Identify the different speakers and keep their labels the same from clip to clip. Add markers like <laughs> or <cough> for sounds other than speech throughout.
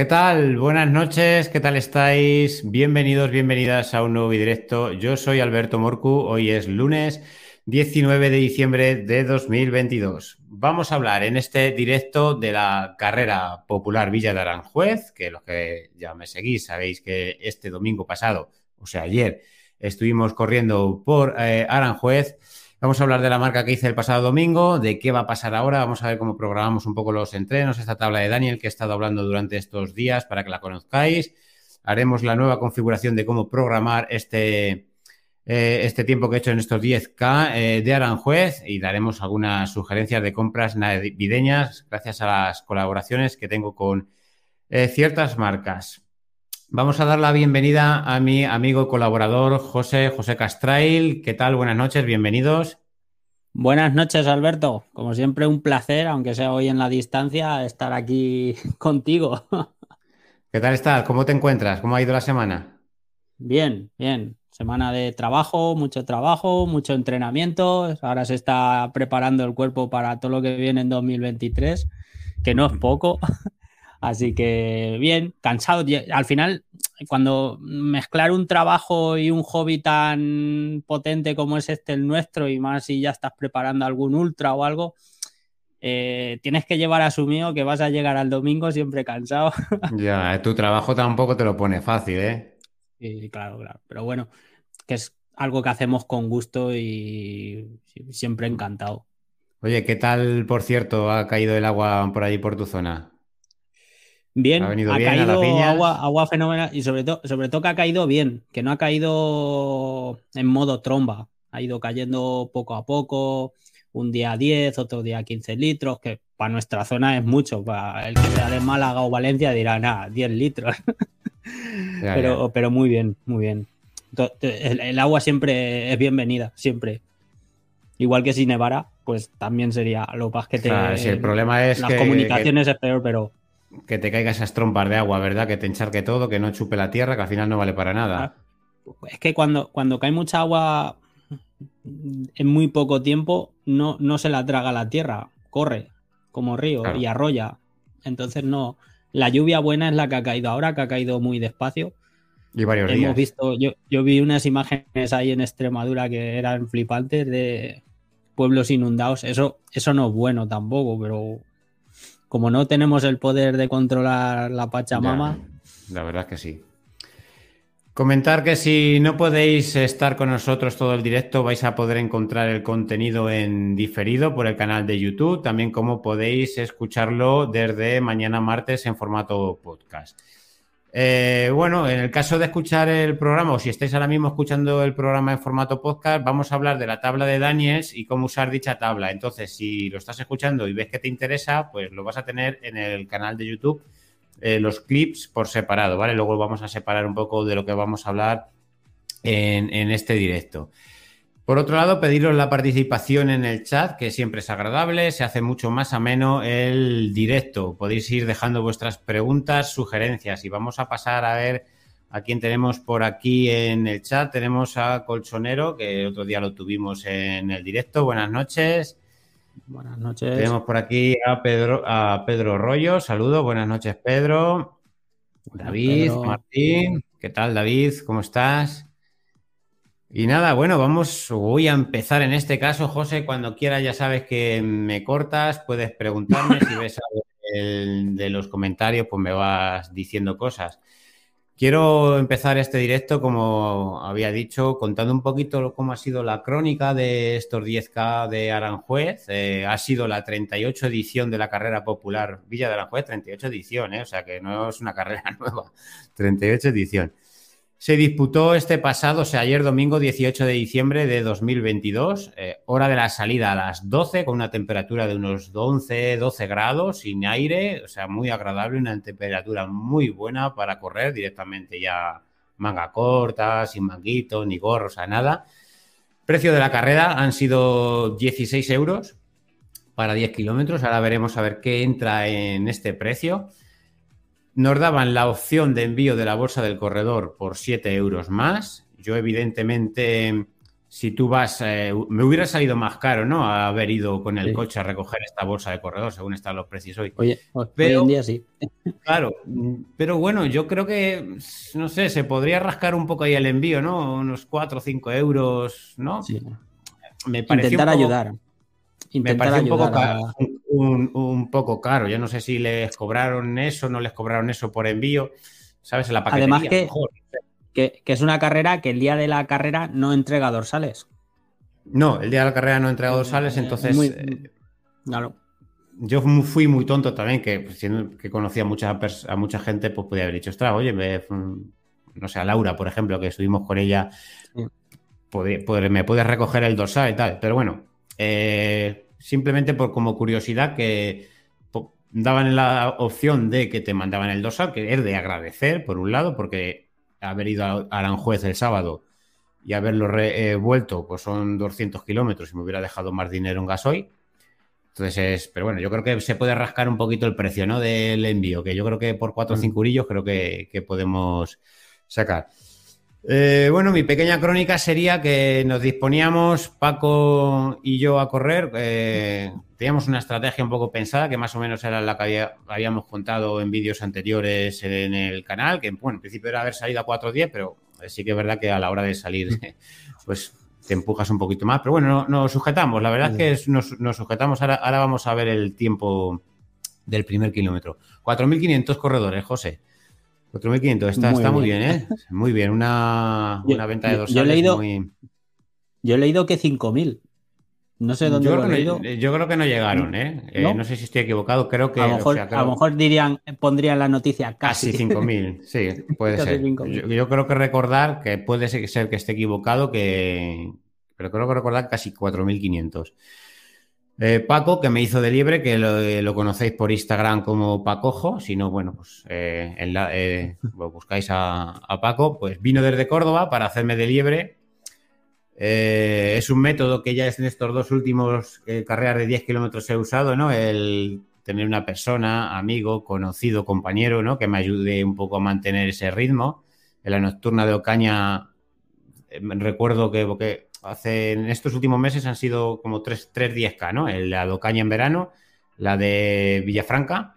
Speaker 1: ¿Qué tal? Buenas noches, ¿qué tal estáis? Bienvenidos, bienvenidas a un nuevo directo. Yo soy Alberto Morcu, hoy es lunes 19 de diciembre de 2022. Vamos a hablar en este directo de la carrera popular Villa de Aranjuez, que los que ya me seguís sabéis que este domingo pasado, o sea, ayer, estuvimos corriendo por eh, Aranjuez Vamos a hablar de la marca que hice el pasado domingo, de qué va a pasar ahora. Vamos a ver cómo programamos un poco los entrenos, esta tabla de Daniel que he estado hablando durante estos días para que la conozcáis. Haremos la nueva configuración de cómo programar este, eh, este tiempo que he hecho en estos 10K eh, de Aranjuez y daremos algunas sugerencias de compras navideñas gracias a las colaboraciones que tengo con eh, ciertas marcas. Vamos a dar la bienvenida a mi amigo y colaborador José, José Castrail. ¿Qué tal? Buenas noches, bienvenidos.
Speaker 2: Buenas noches, Alberto. Como siempre, un placer, aunque sea hoy en la distancia, estar aquí <laughs> contigo.
Speaker 1: ¿Qué tal estás? ¿Cómo te encuentras? ¿Cómo ha ido la semana?
Speaker 2: Bien, bien. Semana de trabajo, mucho trabajo, mucho entrenamiento. Ahora se está preparando el cuerpo para todo lo que viene en 2023, que no es poco. Así que bien, cansado. Al final, cuando mezclar un trabajo y un hobby tan potente como es este el nuestro, y más si ya estás preparando algún ultra o algo, eh, tienes que llevar asumido que vas a llegar al domingo siempre cansado. <laughs>
Speaker 1: Ya, tu trabajo tampoco te lo pone fácil, ¿eh?
Speaker 2: Sí, claro, claro. Pero bueno, que es algo que hacemos con gusto y siempre encantado.
Speaker 1: Oye, ¿qué tal, por cierto, ha caído el agua por allí por tu zona?
Speaker 2: Bien, ha, caído agua, agua fenomenal y sobre, todo sobre todo que ha caído bien, que no ha caído en modo tromba, ha ido cayendo poco a poco, un día 10, otro día 15 litros, que para nuestra zona es mucho, para el que sea de Málaga o Valencia dirá, nada, 10 litros. <laughs> pero, pero muy bien, muy bien. El, agua siempre es bienvenida, siempre. Igual que si nevara, pues también sería lo más que te.
Speaker 1: el problema es
Speaker 2: las comunicaciones es peor, pero
Speaker 1: que te caiga esas trompas de agua, ¿verdad? Que te encharque todo, que no chupe la tierra, que al final no vale para nada.
Speaker 2: Es que cuando, cuando cae mucha agua en muy poco tiempo, no, no se la traga la tierra, corre como río y arrolla. Entonces no. La lluvia buena es la que ha caído ahora, que ha caído muy despacio.
Speaker 1: Y varios
Speaker 2: Hemos visto, yo, yo vi unas imágenes ahí en Extremadura que eran flipantes de pueblos inundados. Eso, eso no es bueno tampoco, pero como no tenemos el poder de controlar la Pachamama.
Speaker 1: la verdad es que sí. Comentar que si no podéis estar con nosotros todo el directo, vais a poder encontrar el contenido en diferido por el canal de YouTube, también como podéis escucharlo desde mañana martes en formato podcast. Eh, bueno, en el caso de escuchar el programa, o si estáis ahora mismo escuchando el programa en formato podcast, vamos a hablar de la tabla de Daniels y cómo usar dicha tabla. Entonces, si lo estás escuchando y ves que te interesa, pues lo vas a tener en el canal de YouTube, eh, los clips por separado, ¿vale? Luego vamos a separar un poco de lo que vamos a hablar en este directo. Por otro lado, pediros la participación en el chat, que siempre es agradable, se hace mucho más ameno el directo. Podéis ir dejando vuestras preguntas, sugerencias y vamos a pasar a ver a quién tenemos por aquí en el chat. Tenemos a Colchonero, que el otro día lo tuvimos en el directo. Buenas noches.
Speaker 2: Buenas noches.
Speaker 1: Tenemos por aquí a Pedro, a Pedro Rollo. Saludos, buenas noches, Pedro. David, Martín. ¿Qué tal, David? ¿Cómo estás? Y nada, bueno, vamos, voy a empezar en este caso, José, cuando quieras ya sabes que me cortas, puedes preguntarme si ves algo de los comentarios, pues me vas diciendo cosas. Quiero empezar este directo, como había dicho, contando un poquito cómo ha sido la crónica de estos 10K de Aranjuez. Eh, ha sido la 38 edición de la carrera popular Villa de Aranjuez, 38 edición, eh, o sea que no es una carrera <laughs> nueva, 38 edición. Se disputó este pasado, o sea, ayer domingo 18 de diciembre de 2022, eh, hora de la salida a las 12, con una temperatura de unos 11, 12 grados, sin aire, o sea, muy agradable, una temperatura muy buena para correr directamente ya manga corta, sin manguito, ni gorro, o sea, nada. Precio de la carrera han sido 16 euros para 10 kilómetros, ahora veremos a ver qué entra en este precio nos daban la opción de envío de la bolsa del corredor por 7 euros más. Yo, evidentemente, si tú vas, eh, me hubiera salido más caro, ¿no? Haber ido con el coche a recoger esta bolsa de corredor, según están los precios hoy.
Speaker 2: Oye, pero, hoy en día sí. <laughs>
Speaker 1: Claro, pero bueno, yo creo que, no sé, se podría rascar un poco ahí el envío, ¿no? Unos 4 o 5 euros, ¿no? Sí.
Speaker 2: Me Intentar ayudar.
Speaker 1: me parece un, poco caro, un, poco caro. Yo no sé si les cobraron eso, no les cobraron eso por envío. ¿Sabes? la
Speaker 2: paquetería, Además que, mejor que, es una carrera que el día de la carrera no entrega dorsales.
Speaker 1: No, el día de la carrera no entrega dorsales, entonces. Eh, claro. Yo fui muy tonto también, que, pues, que conocía mucha, a mucha gente, pues podía haber dicho, ostras, oye, me, no sé, a Laura, por ejemplo, que estuvimos con ella, me puedes recoger el dorsal y tal. Pero bueno, eh, simplemente por como curiosidad que daban la opción de que te mandaban el dorsal, que es de agradecer, por un lado, porque haber ido a Aranjuez el sábado y haberlo eh, vuelto, pues son 200 kilómetros y me hubiera dejado más dinero en gasoil. Entonces, es, pero bueno, yo creo que se puede rascar un poquito el precio, ¿no? Del envío, que yo creo que por 4 o 5 mm. urillos creo que, podemos sacar. Eh, bueno, mi pequeña crónica sería que nos disponíamos, Paco y yo, a correr. Eh, teníamos una estrategia un poco pensada, que más o menos era la que habíamos contado en vídeos anteriores en el canal, que bueno, en principio era haber salido a 4.10, pero sí que es verdad que a la hora de salir, <laughs> pues te empujas un poquito más. Pero bueno, nos sujetamos, la verdad es que nos, sujetamos. Ahora, ahora vamos a ver el tiempo del primer kilómetro. 4.500 corredores, José. 4.500, está, muy, está bien. muy bien, ¿eh? Muy bien, una, venta de dos
Speaker 2: yo, he leído, Yo he leído que 5.000. No sé dónde
Speaker 1: yo creo, que no, yo creo que no llegaron, ¿eh? ¿No? ¿eh? ¿No? sé si estoy equivocado, creo que...
Speaker 2: A lo mejor, a lo mejor dirían, pondrían la noticia casi.
Speaker 1: Casi 5.000, sí, puede <laughs> ser. Yo, creo que recordar que puede ser que esté equivocado, que... Pero creo que recordar casi 4.500. Eh, Paco, que me hizo de liebre, que lo, conocéis por Instagram como Pacojo, si no, bueno, pues eh, eh, buscáis a, Paco, pues vino desde Córdoba para hacerme de liebre. es un método que ya en estos dos últimos carreras de 10 kilómetros he usado, ¿no? El tener una persona, amigo, conocido, compañero, ¿no? Que me ayude un poco a mantener ese ritmo. En la nocturna de Ocaña recuerdo que, que hace, en estos últimos meses han sido como 3, 10K, ¿no? La de Ocaña en verano, la de Villafranca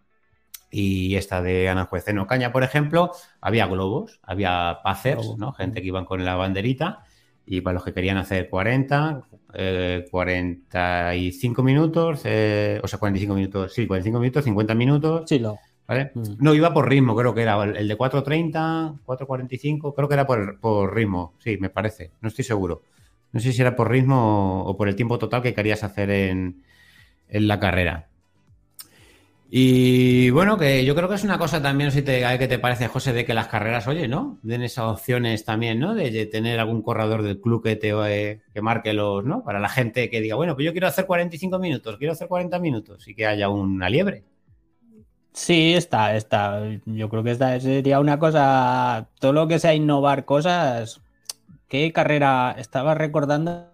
Speaker 1: y esta de Aranjuez. En Ocaña, por ejemplo, había globos, había pacers, ¿no? Gente que iban con la banderita y para los que querían hacer 40, 45 eh, minutos, eh, o sea, 45 minutos, sí, 45 minutos, 50 minutos.
Speaker 2: Sí, lo.
Speaker 1: ¿Vale? Mm. No, iba por ritmo, creo que era el de 4.30, 4.45, creo que era por, por ritmo, sí, me parece, no estoy seguro. No sé si era por ritmo o, por el tiempo total que querías hacer en, la carrera. Y bueno, que yo creo que es una cosa también, si te, que te parece, José, de que las carreras, oye, ¿no? Den esas opciones también, ¿no? De, tener algún corredor del club que te eh, que marque los, ¿no? Para la gente que diga, bueno, pues yo quiero hacer 45 minutos, quiero hacer 40 minutos y que haya una liebre.
Speaker 2: Sí, está, está. Yo creo que esta sería una cosa, todo lo que sea innovar cosas, ¿Qué carrera estaba recordando?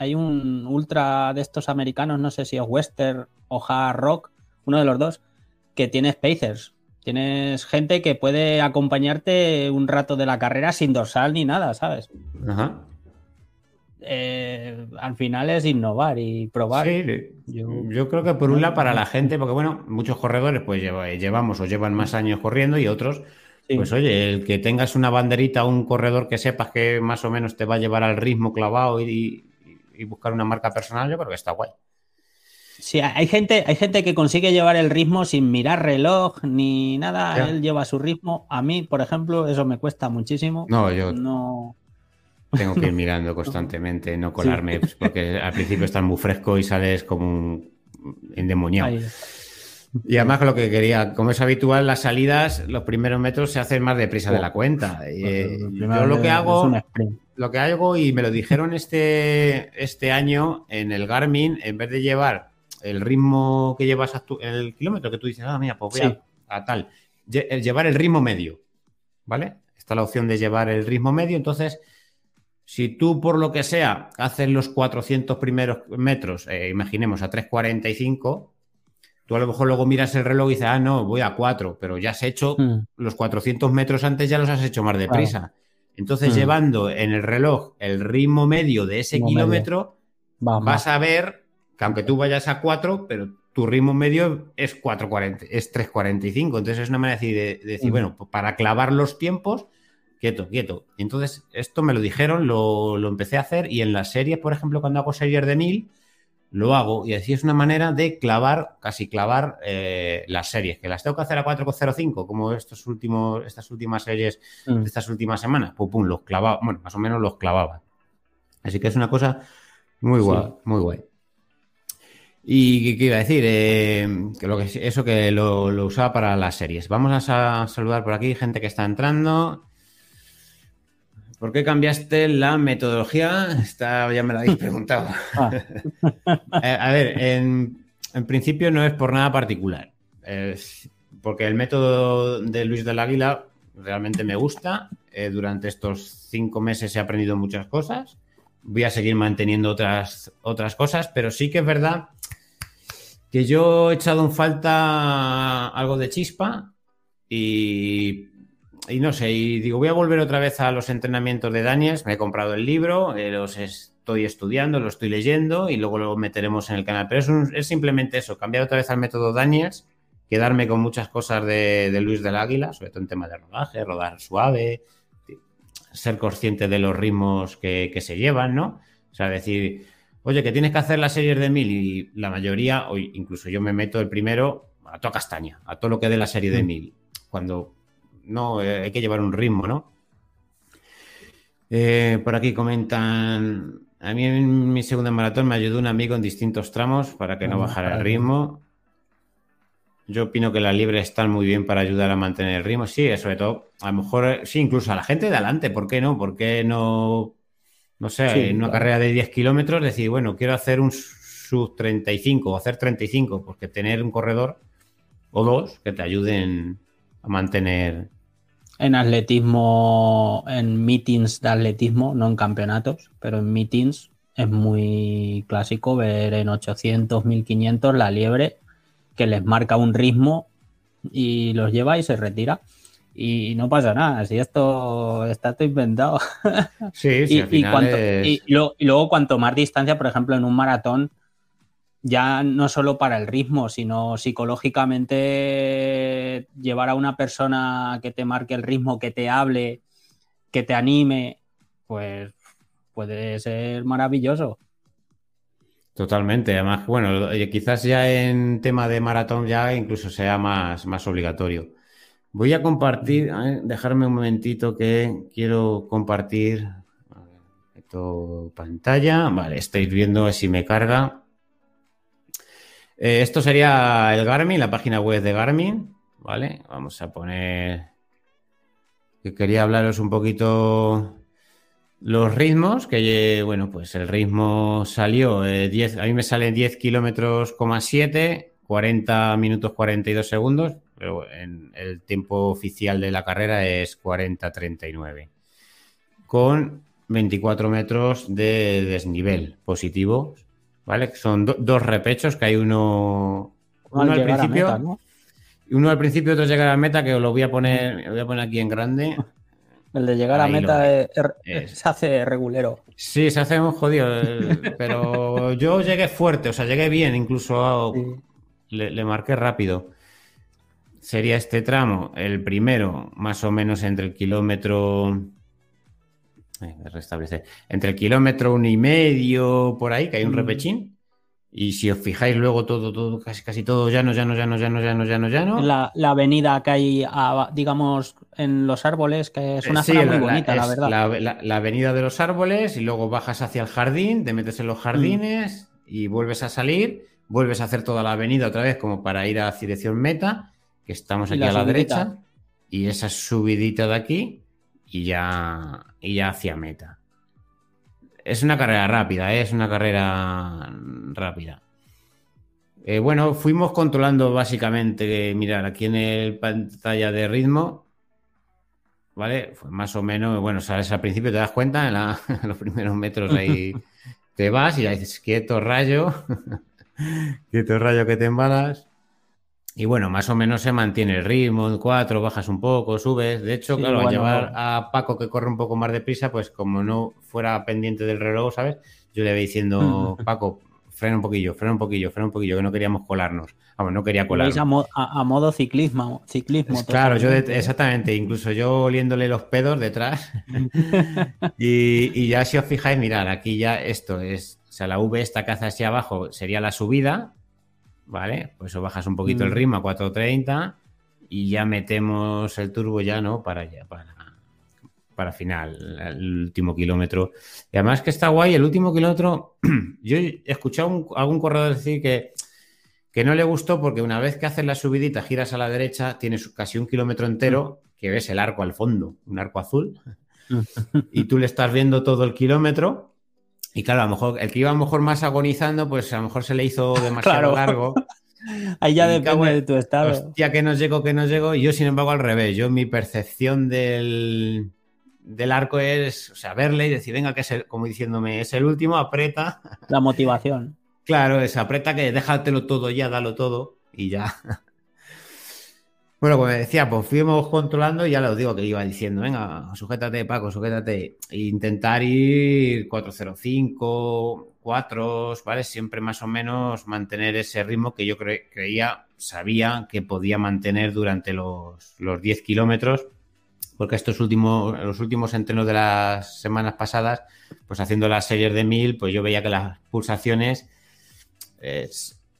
Speaker 2: Hay un ultra de estos americanos, no sé si es Western o Hard Rock, uno de los dos, que tiene Spacers. Tienes gente que puede acompañarte un rato de la carrera sin dorsal ni nada, ¿sabes? Ajá. Eh, al final es innovar y probar.
Speaker 1: Sí, yo, creo que por un lado para la gente, porque bueno, muchos corredores pues llevamos o llevan más años corriendo y otros pues oye, el que tengas una banderita o un corredor que sepas que más o menos te va a llevar al ritmo clavado y, buscar una marca personal, yo creo que está guay.
Speaker 2: Sí, hay gente, hay gente que consigue llevar el ritmo sin mirar reloj ni nada. Él lleva su ritmo. A mí, por ejemplo, eso me cuesta muchísimo.
Speaker 1: No, yo no. Tengo que ir <laughs> mirando constantemente, no colarme, pues, porque al principio estás muy fresco y sales como un endemoniado. Y además lo que quería, como es habitual, las salidas, los primeros metros se hacen más deprisa de la cuenta. Pues eh, yo lo que hago, lo que hago, y me lo dijeron este, este año en el Garmin, en vez de llevar el ritmo que llevas el kilómetro, que tú dices, ah, mira, pues voy a, tal, llevar el ritmo medio, ¿vale? Está la opción de llevar el ritmo medio, entonces... Si tú, por lo que sea, haces los 400 primeros metros, eh, imaginemos a 3.45, Tú a lo mejor luego miras el reloj y dices, ah, no, voy a 4, pero ya has hecho hmm. los 400 metros antes, ya los has hecho más deprisa. Entonces, mm. llevando en el reloj el ritmo medio de ese kilómetro, vas a ver que aunque tú vayas a 4, pero tu ritmo medio es 4.40, es 3.45. Entonces es una manera de, decir, bueno, pues para clavar los tiempos, quieto, quieto. Entonces, esto me lo dijeron, lo, empecé a hacer y en las series, por ejemplo, cuando hago series de 1000, lo hago y así es una manera de clavar, casi clavar eh, las series, que las tengo que hacer a 4.05, como estos últimos, estas últimas series mm. de estas últimas semanas, pum, pum, los clavaba, bueno, más o menos los clavaba. Así que es una cosa muy guay, muy guay. Y qué iba a decir, eh, que, lo que eso que lo, usaba para las series. Vamos a saludar por aquí gente que está entrando. ¿Por qué cambiaste la metodología? Esta ya me la habéis <laughs> preguntado. Ah. <laughs> Eh, a ver, en, principio no es por nada particular. porque el método de Luis del Águila realmente me gusta. Eh, durante estos cinco meses he aprendido muchas cosas. Voy a seguir manteniendo otras, otras cosas, pero sí que es verdad que yo he echado en falta algo de chispa y, no sé, y digo, voy a volver otra vez a los entrenamientos de Daniels, me he comprado el libro, eh, los estoy estudiando, lo estoy leyendo y luego lo meteremos en el canal. Pero es, simplemente eso, cambiar otra vez al método Daniels, quedarme con muchas cosas de, Luis del Águila, sobre todo en tema de rodaje, rodar suave, ser consciente de los ritmos que, que se llevan, ¿no? O sea, decir, oye, que tienes que hacer las series de mil y la mayoría, o incluso yo me meto el primero a toda castaña, a todo lo que dé la serie de mm. mil, cuando no eh, hay que llevar un ritmo, ¿no? Eh, por aquí comentan, a mí en mi segunda maratón me ayudó un amigo en distintos tramos para que no ah, bajara el ritmo. Yo opino que las libres están muy bien para ayudar a mantener el ritmo. Sí, sobre todo, a lo mejor, sí, incluso a la gente de adelante, ¿por qué no? ¿Por qué no no sé, en una carrera de 10 kilómetros, decir, bueno, quiero hacer un sub 35 o hacer 35, porque tener un corredor o dos que te ayuden a mantener.
Speaker 2: En atletismo, en meetings de atletismo, no en campeonatos, pero en meetings es muy clásico ver en 800, 1500 la liebre que les marca un ritmo y los lleva y se retira y no pasa nada, si esto está todo inventado.
Speaker 1: Sí, sí, <laughs>
Speaker 2: y, y, luego cuanto más distancia, por ejemplo, en un maratón, ya no solo para el ritmo, sino psicológicamente llevar a una persona que te marque el ritmo, que te hable, que te anime, pues puede ser maravilloso.
Speaker 1: Totalmente, además, bueno, quizás ya en tema de maratón ya incluso sea más, más obligatorio. Voy a compartir, dejarme un momentito que quiero compartir esto, pantalla. Vale, estáis viendo si me carga. Eh, esto sería el Garmin, la página web de Garmin. Vale, vamos a poner que quería hablaros un poquito los ritmos, que bueno, pues el ritmo salió 10, eh, a mí me sale 10 kilómetros, 7, 40 minutos 42 segundos pero en el tiempo oficial de la carrera es 40-39, con 24 metros de desnivel positivo, ¿vale? Son dos repechos, que hay uno, uno al principio, y uno al principio, otro llegar a la meta, que os lo voy a poner, lo voy a poner aquí en grande. <laughs>
Speaker 2: El de llegar a meta se hace regulero.
Speaker 1: Sí, se hace un jodido, pero yo llegué fuerte, o sea, llegué bien, incluso le marqué rápido sería este tramo, el primero, más o menos entre el kilómetro. Restablecer. Entre el kilómetro uno y medio, por ahí, que hay un mm. repechín. Y si os fijáis luego todo, todo, casi, casi todo llano, llano, llano, llano, llano, llano, llano.
Speaker 2: La, la avenida que hay, digamos, en los árboles, que es una eh, zona muy bonita, la,
Speaker 1: verdad. La, avenida de los árboles y luego bajas hacia el jardín, te metes en los jardines y vuelves a salir, vuelves a hacer toda la avenida otra vez como para ir a dirección meta que estamos aquí a la derecha, y esa subidita de aquí, y ya, y ya hacia meta. Es una carrera rápida, ¿eh? es una carrera rápida. Eh, bueno, fuimos controlando básicamente, mirar, aquí en el pantalla de ritmo, ¿vale? Fue más o menos, bueno, sabes, al principio te das cuenta, en, <laughs> los primeros metros ahí <laughs> te vas y ya dices, quieto rayo, <laughs> quieto rayo que te embalas. Y bueno, más o menos se mantiene el ritmo, en 4, bajas un poco, subes. De hecho, claro, al llevar a Paco que corre un poco más deprisa, pues como no fuera pendiente del reloj, ¿sabes? Yo le voy diciendo, <laughs> Paco, frena un poquillo, frena un poquillo, frena un poquillo, que no queríamos colarnos. Vamos, no quería colarnos.
Speaker 2: A, modo ciclismo. ciclismo
Speaker 1: claro, yo exactamente, incluso yo oliéndole los pedos detrás. <laughs> y, ya si os fijáis, mirad, aquí ya esto es, o sea, la V esta hace hacia abajo sería la subida, ¿vale? Pues o bajas un poquito el mm. ritmo a 430 y ya metemos el turbo ya, ¿no? Para allá, para, para final, el último kilómetro. Y además que está guay, el último kilómetro, <clears throat> yo he escuchado a algún corredor decir que, que no le gustó porque una vez que haces la subidita, giras a la derecha, tienes casi un kilómetro entero que ves el arco al fondo, un arco azul, <laughs> y tú le estás viendo todo el kilómetro. Y claro, a lo mejor el que iba a lo mejor más agonizando, pues a lo mejor se le hizo <laughs> demasiado largo. <laughs>
Speaker 2: Ahí ya depende de tu estado.
Speaker 1: Hostia, que no llego, que no llego. Y yo, sin embargo, al revés. Yo, mi percepción del, del arco es, o sea, verle y decir, venga, que es el, como diciéndome, es el último, aprieta.
Speaker 2: La motivación. <laughs>
Speaker 1: claro, es aprieta que déjatelo todo ya, dalo todo y ya. Bueno, como decía, pues fuimos controlando y ya lo digo que iba diciendo, venga, sujétate, Paco, sujétate. E intentar ir 405, 4, ¿vale? Siempre más o menos mantener ese ritmo que yo creía, sabía que podía mantener durante los, los 10 kilómetros porque estos últimos, los últimos entrenos de las semanas pasadas, pues haciendo las series de mil, pues yo veía que las pulsaciones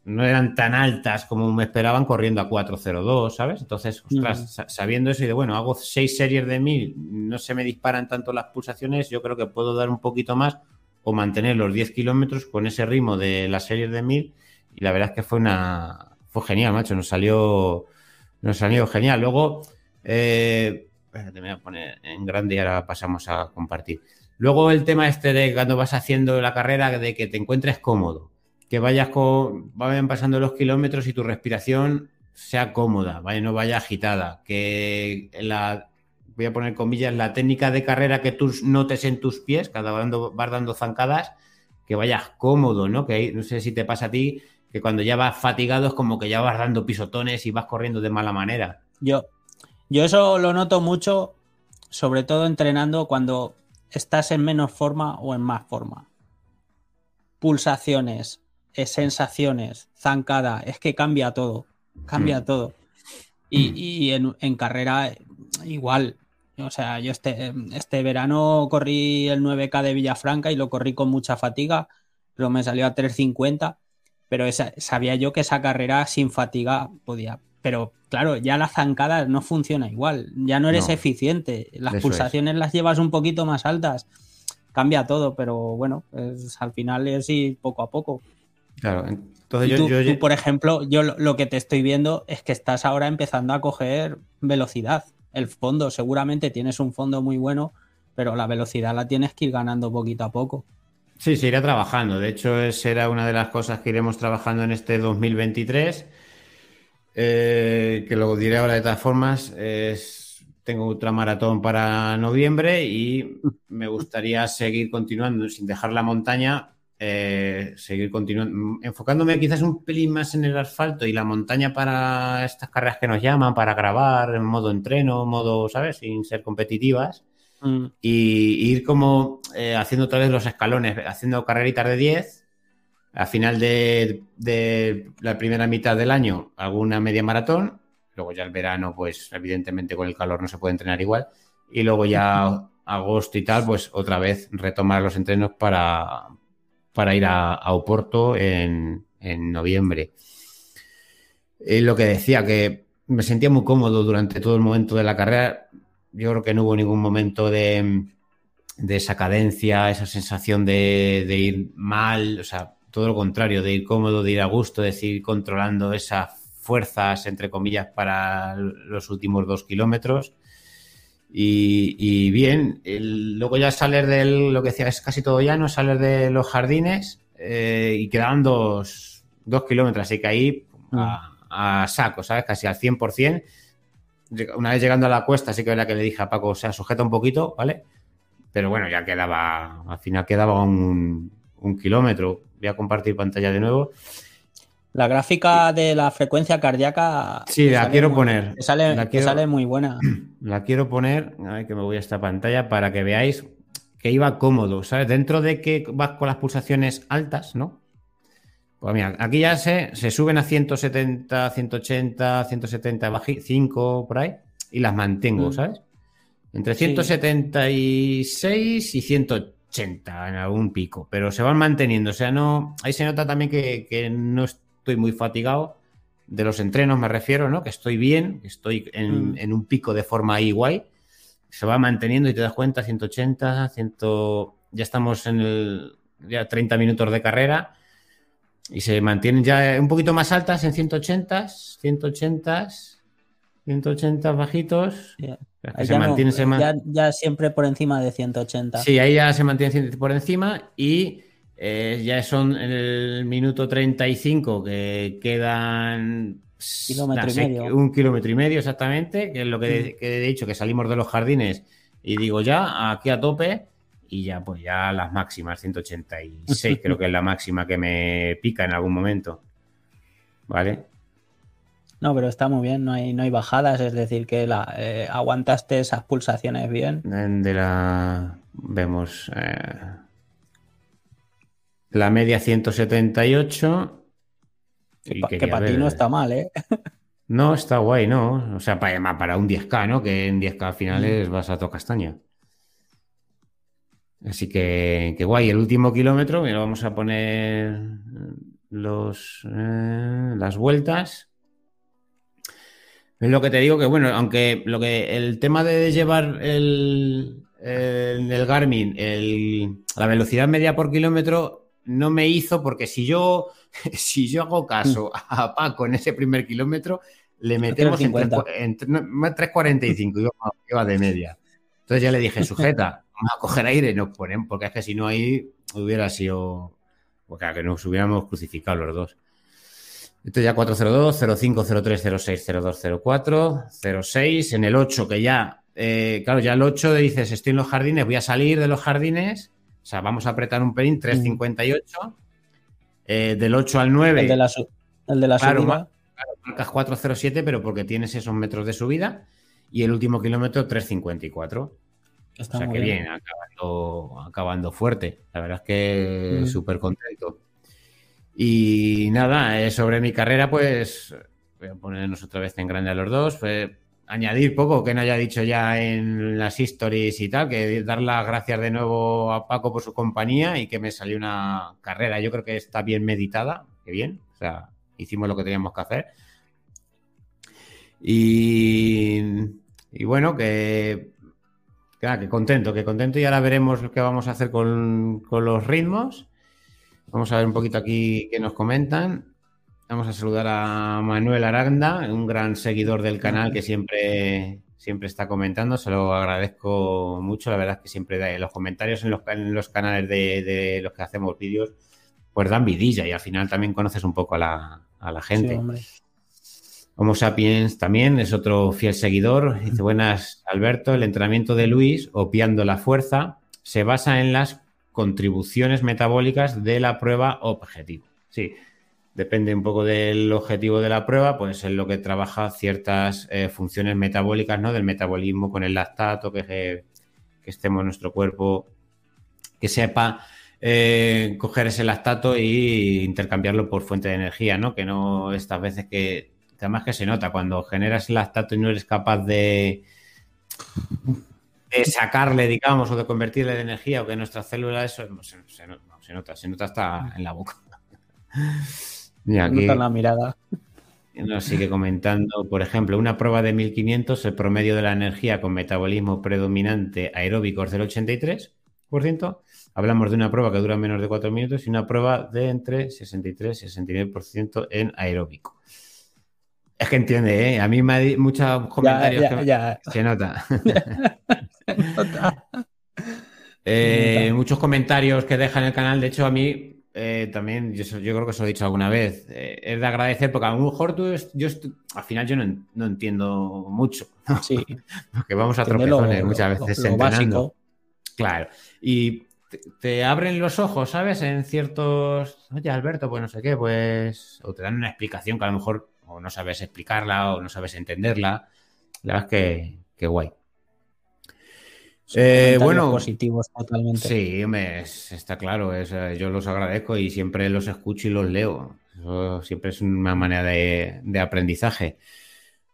Speaker 1: no eran tan altas como me esperaban corriendo a 4.02, ¿sabes? Entonces, ostras, sabiendo eso y de, bueno, hago seis series de mil, no se me disparan tanto las pulsaciones, yo creo que puedo dar un poquito más o mantener los 10 kilómetros con ese ritmo de las series de mil y la verdad es que fue una... fue genial, macho, nos salió... Nos salió genial. Luego, eh, te voy a poner en grande y ahora pasamos a compartir. Luego el tema este de cuando vas haciendo la carrera, de que te encuentres cómodo, que vayas con, vayan pasando los kilómetros y tu respiración sea cómoda, vaya, no vaya agitada, que la, voy a poner comillas, la técnica de carrera que tú notes en tus pies, cada dando, vas dando zancadas, que vayas cómodo, ¿no? Que no sé si te pasa a ti, que cuando ya vas fatigado es como que ya vas dando pisotones y vas corriendo de mala manera.
Speaker 2: Yo, yo eso lo noto mucho, sobre todo entrenando cuando estás en menos forma o en más forma. Pulsaciones, eh, sensaciones, zancada, es que cambia todo, cambia hmm. todo. Y, hmm. en, carrera igual. O sea, yo este, este verano corrí el 9K de Villafranca y lo corrí con mucha fatiga, pero me salió a 350. Pero sabía yo que esa carrera sin fatiga podía, pero claro, ya la zancada no funciona igual, ya no eres eficiente, las pulsaciones las llevas un poquito más altas, cambia todo, pero bueno, al final es ir poco a poco.
Speaker 1: Claro, entonces
Speaker 2: yo, por ejemplo, yo lo, que te estoy viendo es que estás ahora empezando a coger velocidad. El fondo, seguramente tienes un fondo muy bueno, pero la velocidad la tienes que ir ganando poquito a poco.
Speaker 1: Sí, se irá trabajando. De hecho, esa era una de las cosas que iremos trabajando en este 2023 eh, que lo diré ahora de todas formas, es, tengo otra maratón para noviembre y me gustaría seguir continuando sin dejar la montaña, eh, seguir continuando, enfocándome quizás un pelín más en el asfalto y la montaña para estas carreras que nos llaman, para grabar en modo entreno, modo, ¿sabes? Sin ser competitivas. Mm. Y, ir como eh, haciendo otra vez los escalones, haciendo carreritas de 10 a final de, la primera mitad del año alguna media maratón, luego ya el verano, pues evidentemente con el calor no se puede entrenar igual, y luego ya agosto y tal, pues otra vez retomar los entrenos para, para ir a, Oporto en, noviembre. Y lo que decía, que me sentía muy cómodo durante todo el momento de la carrera. Yo creo que no hubo ningún momento de, esa cadencia, esa sensación de, de, ir mal. O sea, todo lo contrario, de ir cómodo, de ir a gusto, de ir controlando esas fuerzas, entre comillas, para los últimos dos kilómetros. Y, bien, luego ya salir del, lo que decía, es casi todo llano, salir de los jardines eh, y quedaban dos, kilómetros, así que ahí a, saco, ¿sabes? Casi al 100%. Una vez llegando a la cuesta, sí que era que le dije a Paco, o sea, sujeta un poquito, ¿vale? Pero bueno, ya quedaba, al final quedaba un, un kilómetro. Voy a compartir pantalla de nuevo.
Speaker 2: La gráfica de la frecuencia cardíaca.
Speaker 1: Sí, <clears throat> la quiero poner.
Speaker 2: Sale,
Speaker 1: la
Speaker 2: sale muy buena.
Speaker 1: La quiero poner, a ver que me voy a esta pantalla para que veáis que iba cómodo, ¿sabes? Dentro de que vas con las pulsaciones altas, ¿no? Pues mira, aquí ya se, se suben a 170, 180, 170, 5 por ahí, y las mantengo, mm. ¿sabes? Entre 176 y 180 en algún pico, pero se van manteniendo. O sea, no. Ahí se nota también que, que no estoy muy fatigado. De los entrenos me refiero, ¿no? Que estoy bien, que estoy en, mm. un pico de forma ahí guay. Se va manteniendo y te das cuenta, 180, 100, ya estamos en el ya 30 minutos de carrera y se mantienen ya un poquito más altas en 180, 180, 180 bajitos.
Speaker 2: ya, siempre por encima de 180.
Speaker 1: Sí, ahí ya se mantiene por encima y eh, ya son en el minuto 35 que quedan
Speaker 2: kilómetro y medio.
Speaker 1: un kilómetro y medio exactamente, que es lo que, que, he dicho, que salimos de los jardines y digo ya, aquí a tope y ya pues ya las máximas, 186 <laughs> creo que es la máxima que me pica en algún momento. ¿Vale?
Speaker 2: No, pero está muy bien, no hay, no hay bajadas, es decir, que la, eh, aguantaste esas pulsaciones bien.
Speaker 1: De la. Vemos. Eh, la media 178.
Speaker 2: que, para ti no está mal, ¿eh? <laughs>
Speaker 1: No, está guay, ¿no? O sea, para, para un 10K, ¿no? Que en 10K finales mm. vas a tocar castaña. Así que, que guay. El último kilómetro, mira, vamos a poner los, eh, las vueltas. Es lo que te digo que, bueno, aunque lo que el tema de llevar el, el, Garmin la velocidad media por kilómetro no me hizo porque si yo, <laughs> si yo hago caso a Paco en ese primer kilómetro, le metemos en, 3.45 iba de media. Entonces ya le dije, sujeta, <laughs> vamos a coger aire y nos ponemos, porque es que si no ahí hubiera sido, porque que nos hubiéramos crucificado los dos. Esto ya 402, 05, 03, 06, 02, 04, 06. En el 8, que ya, eh, claro, ya el 8 dices, estoy en los jardines, voy a salir de los jardines. O sea, vamos a apretar un pelín, 358. Eh, del 8 al 9.
Speaker 2: El de la, el de la
Speaker 1: claro, subida. Claro, marcas 407, pero porque tienes esos metros de subida. Y el último kilómetro, 354. o sea que bien, acabando, acabando fuerte. La verdad es que mm. súper contento. Y nada, eh, sobre mi carrera, pues voy a ponernos otra vez en grande a los dos. Añadir poco que no haya dicho ya en las stories y tal, que dar las gracias de nuevo a Paco por su compañía y que me salió una carrera. Yo creo que está bien meditada, que bien. O sea, hicimos lo que teníamos que hacer. Y, y bueno, que, que, contento, que contento y ahora veremos que vamos a hacer con, con los ritmos. Vamos a ver un poquito aquí qué nos comentan. Vamos a saludar a Manuel Aranda, un gran seguidor del canal que siempre, siempre está comentando. Se lo agradezco mucho. La verdad es que siempre los comentarios en los, los canales de, los que hacemos vídeos, pues dan vidilla y al final también conoces un poco a la, gente. Homo Sapiens también es otro fiel seguidor. Dice, buenas, Alberto, el entrenamiento de Luis, opiando la fuerza, se basa en las contribuciones metabólicas de la prueba objetivo. Sí, depende un poco del objetivo de la prueba, pues es lo que trabaja ciertas eh, funciones metabólicas, ¿no? Del metabolismo con el lactato, que, que estemos en nuestro cuerpo, que sepa eh, coger ese lactato e intercambiarlo por fuente de energía, ¿no? Que no estas veces que, además que se nota, cuando generas el lactato y no eres capaz de sacarle, digamos, o de convertirle de energía o que nuestra célula eso se, nota, se nota hasta en la boca.
Speaker 2: Y aquí, la mirada.
Speaker 1: Nos sigue comentando, por ejemplo, una prueba de 1500, el promedio de la energía con metabolismo predominante aeróbico es del 83%. Hablamos de una prueba que dura menos de 4 minutos y una prueba de entre 63 y 69% en aeróbico. Es que entiende, ¿eh? A mí me ha muchos comentarios que <laughs> <laughs> se nota. Eh, muchos comentarios que dejan en el canal. De hecho, a mí eh, también, yo, creo que os lo he dicho alguna vez, eh, es de agradecer porque a lo mejor tú, yo al final yo no, entiendo mucho.
Speaker 2: Sí. <laughs>
Speaker 1: porque vamos a tropezones muchas veces entrenando. Claro. Y te, abren los ojos, ¿sabes? En ciertos. Oye, Alberto, pues no sé qué, pues. O te dan una explicación que a lo mejor o no sabes explicarla o no sabes entenderla. La verdad es que, guay.
Speaker 2: Eh, bueno, positivos totalmente.
Speaker 1: Sí, está claro. Eh, yo los agradezco y siempre los escucho y los leo. Eso siempre es una manera de, de aprendizaje.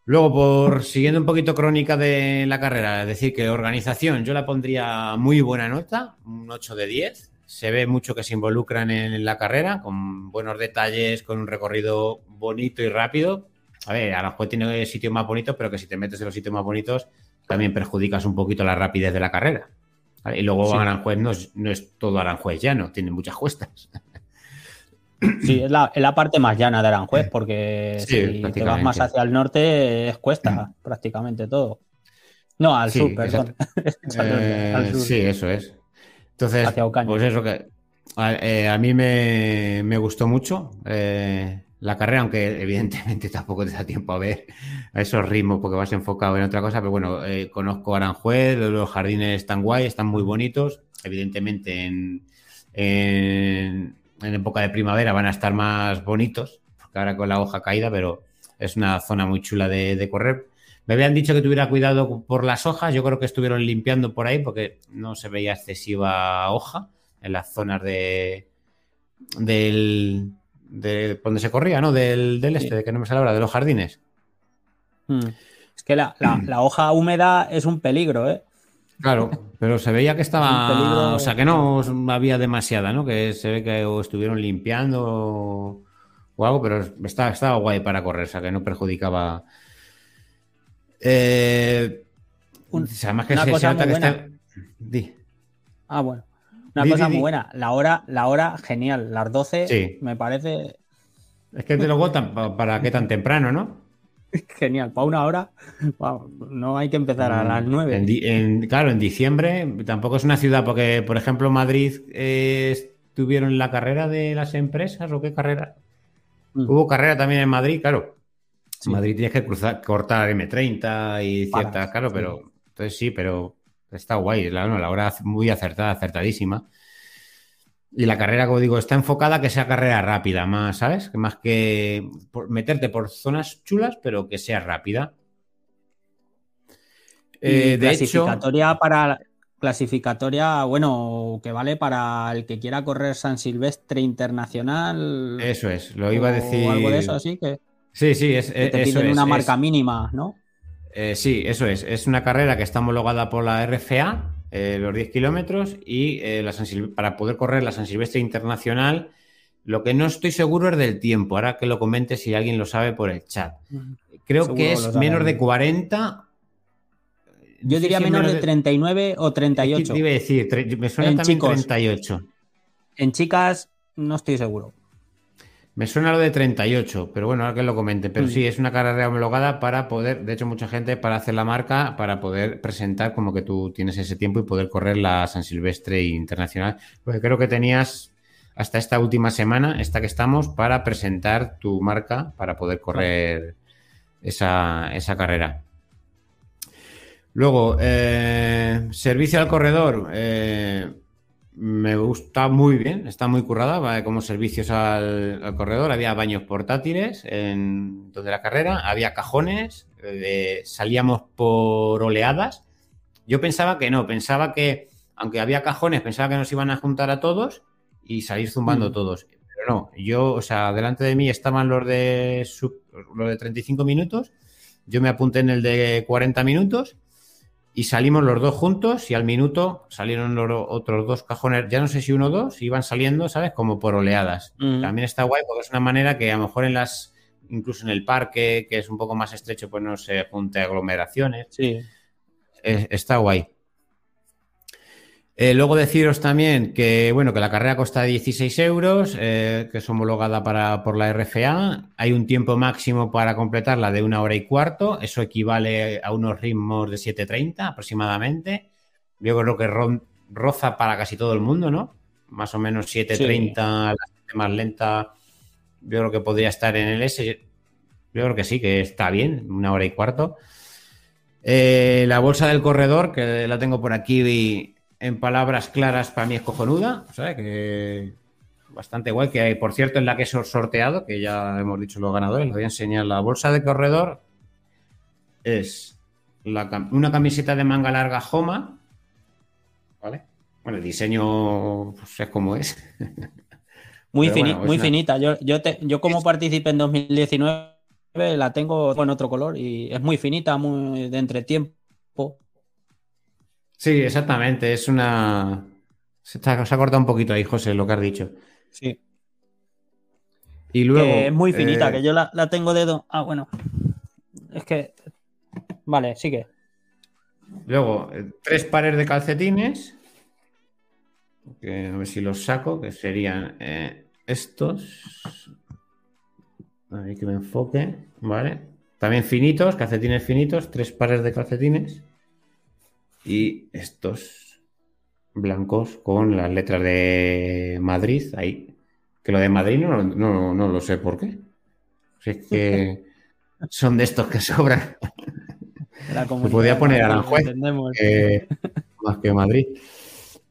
Speaker 1: Luego, por siguiendo un poquito crónica de la carrera, es decir, que organización, yo la pondría muy buena nota, un 8 de 10. Se ve mucho que se involucran en la carrera, con buenos detalles, con un recorrido bonito y rápido. A ver, Aranjuez tiene sitios más bonitos, pero que si te metes en los sitios más bonitos, también perjudicas un poquito la rapidez de la carrera. Y luego Aranjuez no es, no es todo Aranjuez llano, tiene muchas cuestas.
Speaker 2: Sí, es la, parte más llana de Aranjuez, porque si te vas más hacia el norte es cuesta prácticamente todo. No, al sur, perdón. <laughs>
Speaker 1: Eh, sí, eso es. Entonces, pues eso que a, eh, mí me, gustó mucho eh, la carrera, aunque evidentemente <laughs> tampoco te da tiempo a ver a esos ritmos porque vas enfocado en otra cosa, pero bueno, conozco Aranjuez, los jardines están guay, están muy bonitos, evidentemente en en época de primavera van a estar más bonitos, porque ahora con la hoja caída, pero es una zona muy chula de, correr. Me habían dicho que tuviera cuidado por las hojas, yo creo que estuvieron limpiando por ahí porque no se veía excesiva hoja en las zonas de del de donde se corría, ¿no? Del, este, de que no me sale ahora, de los jardines.
Speaker 2: Hmm. Es que la, la, <clears throat> hoja húmeda es un peligro, ¿eh?
Speaker 1: Claro, pero se veía que estaba. O sea, que no había demasiada, ¿no? Que se ve que estuvieron limpiando o, algo, pero estaba, estaba guay para correr, o sea, que no perjudicaba. Eh,
Speaker 2: además que se, nota que está. Ah, bueno. Una cosa muy buena. La hora, la hora, genial. Las 12 me parece.
Speaker 1: Es que te lo votan para qué tan temprano, ¿no? <laughs>
Speaker 2: Genial, para una hora, no hay que empezar a las nueve.
Speaker 1: claro, en diciembre tampoco es una ciudad, porque por ejemplo Madrid eh, tuvieron la carrera de las empresas o qué carrera. Mm. Hubo carrera también en Madrid, claro. En Madrid tienes que cruzar, cortar M30 y ciertas, claro, pero entonces sí, pero está guay, la, la hora muy acertada, acertadísima. Y la carrera, como digo, está enfocada a que sea carrera rápida, más, ¿sabes? Más que meterte por zonas chulas, pero que sea rápida.
Speaker 2: Eh, de clasificatoria para clasificatoria, bueno, que vale para el que quiera correr San Silvestre Internacional.
Speaker 1: Eso es, lo iba a decir.
Speaker 2: O algo de eso, así que.
Speaker 1: Sí, sí, es.
Speaker 2: Que te piden una marca mínima, ¿no?
Speaker 1: Eh, sí, eso es. Es una carrera que está homologada por la RFA eh, los 10 kilómetros y eh, la para poder correr la San Silvestre Internacional. Lo que no estoy seguro es del tiempo. Ahora que lo comente si alguien lo sabe por el chat. Creo que es menos de 40.
Speaker 2: Yo diría menos, de 39 o 38.
Speaker 1: Iba a decir, me suena también 38.
Speaker 2: En chicas no estoy seguro.
Speaker 1: Me suena lo de 38, pero bueno, ahora que lo comente. Pero mm. sí, es una carrera homologada para poder, de hecho, mucha gente para hacer la marca, para poder presentar como que tú tienes ese tiempo y poder correr la San Silvestre Internacional. Porque creo que tenías hasta esta última semana, esta que estamos, para presentar tu marca para poder correr esa, carrera. Luego, eh, servicio al corredor. Eh, me gusta muy bien, está muy currada como servicios al, corredor. Había baños portátiles en donde la carrera, había cajones, eh, salíamos por oleadas. Yo pensaba que no, pensaba que, aunque había cajones, pensaba que nos iban a juntar a todos y salir zumbando mm. todos. Pero no, yo, o sea, delante de mí estaban los de, los de 35 minutos, yo me apunté en el de 40 minutos y salimos los dos juntos y al minuto salieron los otros dos cajones, ya no sé si uno o dos, iban saliendo, ¿sabes? Como por oleadas. Mm. También está guay porque es una manera que a lo mejor en las, incluso en el parque, que es un poco más estrecho, pues no se junte aglomeraciones.
Speaker 2: Sí.
Speaker 1: está guay. Eh, luego deciros también que, bueno, que la carrera cuesta 16 euros, eh, que es homologada para, por la RFA. Hay un tiempo máximo para completarla de una hora y cuarto. Eso equivale a unos ritmos de 7.30 aproximadamente. Yo creo que roza para casi todo el mundo, ¿no? Más o menos 7.30, la gente más lenta. Yo creo que podría estar en el S. Yo creo que sí, que está bien, una hora y cuarto. Eh, la bolsa del corredor, que la tengo por aquí en palabras claras, para mí es cojonuda. O sea, que bastante guay. Que por cierto, en la que he sorteado, que ya hemos dicho los ganadores, les voy a enseñar la bolsa de corredor. Es una camiseta de manga larga Homa. ¿Vale? Bueno, el diseño pues, es como es. <laughs>
Speaker 2: Muy, muy finita. Yo, yo, yo como participé en 2019, la tengo con otro color y es muy finita, muy de entretiempo.
Speaker 1: Sí, exactamente. Es una. Se, ha cortado un poquito ahí, José, lo que has dicho.
Speaker 2: Sí.
Speaker 1: Y luego.
Speaker 2: es muy finita, eh, que yo la, tengo de. Ah, bueno. Es que. Vale, sigue.
Speaker 1: Luego, eh, tres pares de calcetines. a ver si los saco, que serían eh, estos. A ver que me enfoque. Vale. También finitos, calcetines finitos, tres pares de calcetines. Y estos blancos con las letras de Madrid ahí. Que lo de Madrid no, no, lo sé por qué. es que <laughs> son de estos que sobran. Se podía poner Aranjuez más que Madrid.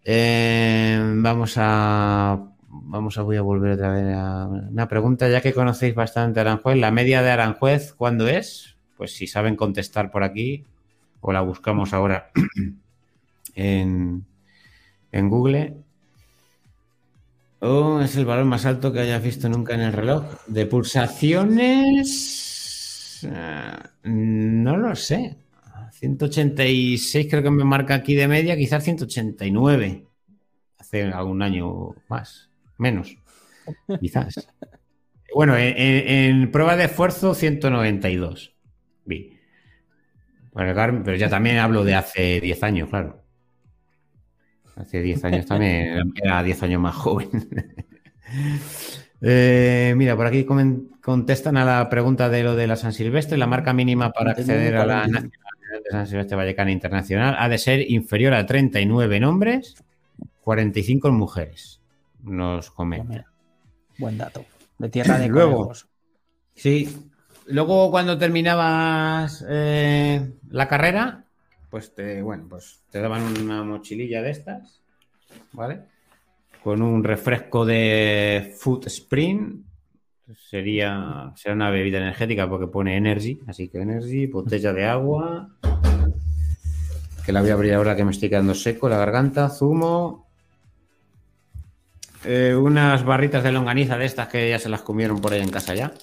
Speaker 1: Eh, vamos a vamos a voy a volver otra vez a una pregunta ya que conocéis bastante Aranjuez. La media de Aranjuez, ¿cuándo es? Pues si saben contestar por aquí, o la buscamos ahora <clears throat> en, Google. Oh, es el valor más alto que hayas visto nunca en el reloj. De pulsaciones. Eh, no lo sé. 186 creo que me marca aquí de media, quizás 189. Hace algún año más, menos. Quizás. <laughs> Bueno, en, en prueba de esfuerzo, 192. Vi pero ya también hablo de hace 10 años, claro. Hace 10 años también <laughs> era 10 años más joven. <laughs> Eh, mira, por aquí contestan a la pregunta de lo de la San Silvestre. La marca mínima para acceder a la Nacional de San Silvestre Vallecana Internacional ha de ser inferior a 39 en hombres, 45 en mujeres. Nos comenta.
Speaker 2: Buen dato. De tierra de
Speaker 1: Luego, Sí, luego cuando terminabas eh, la carrera, pues te, bueno, pues te daban una mochililla de estas, ¿vale? Con un refresco de Food Spring. Sería, será una bebida energética porque pone energy, así que energy, botella de agua, que la voy a abrir ahora que me estoy quedando seco, la garganta, zumo, eh, unas barritas de longaniza de estas que ya se las comieron por ahí en casa ya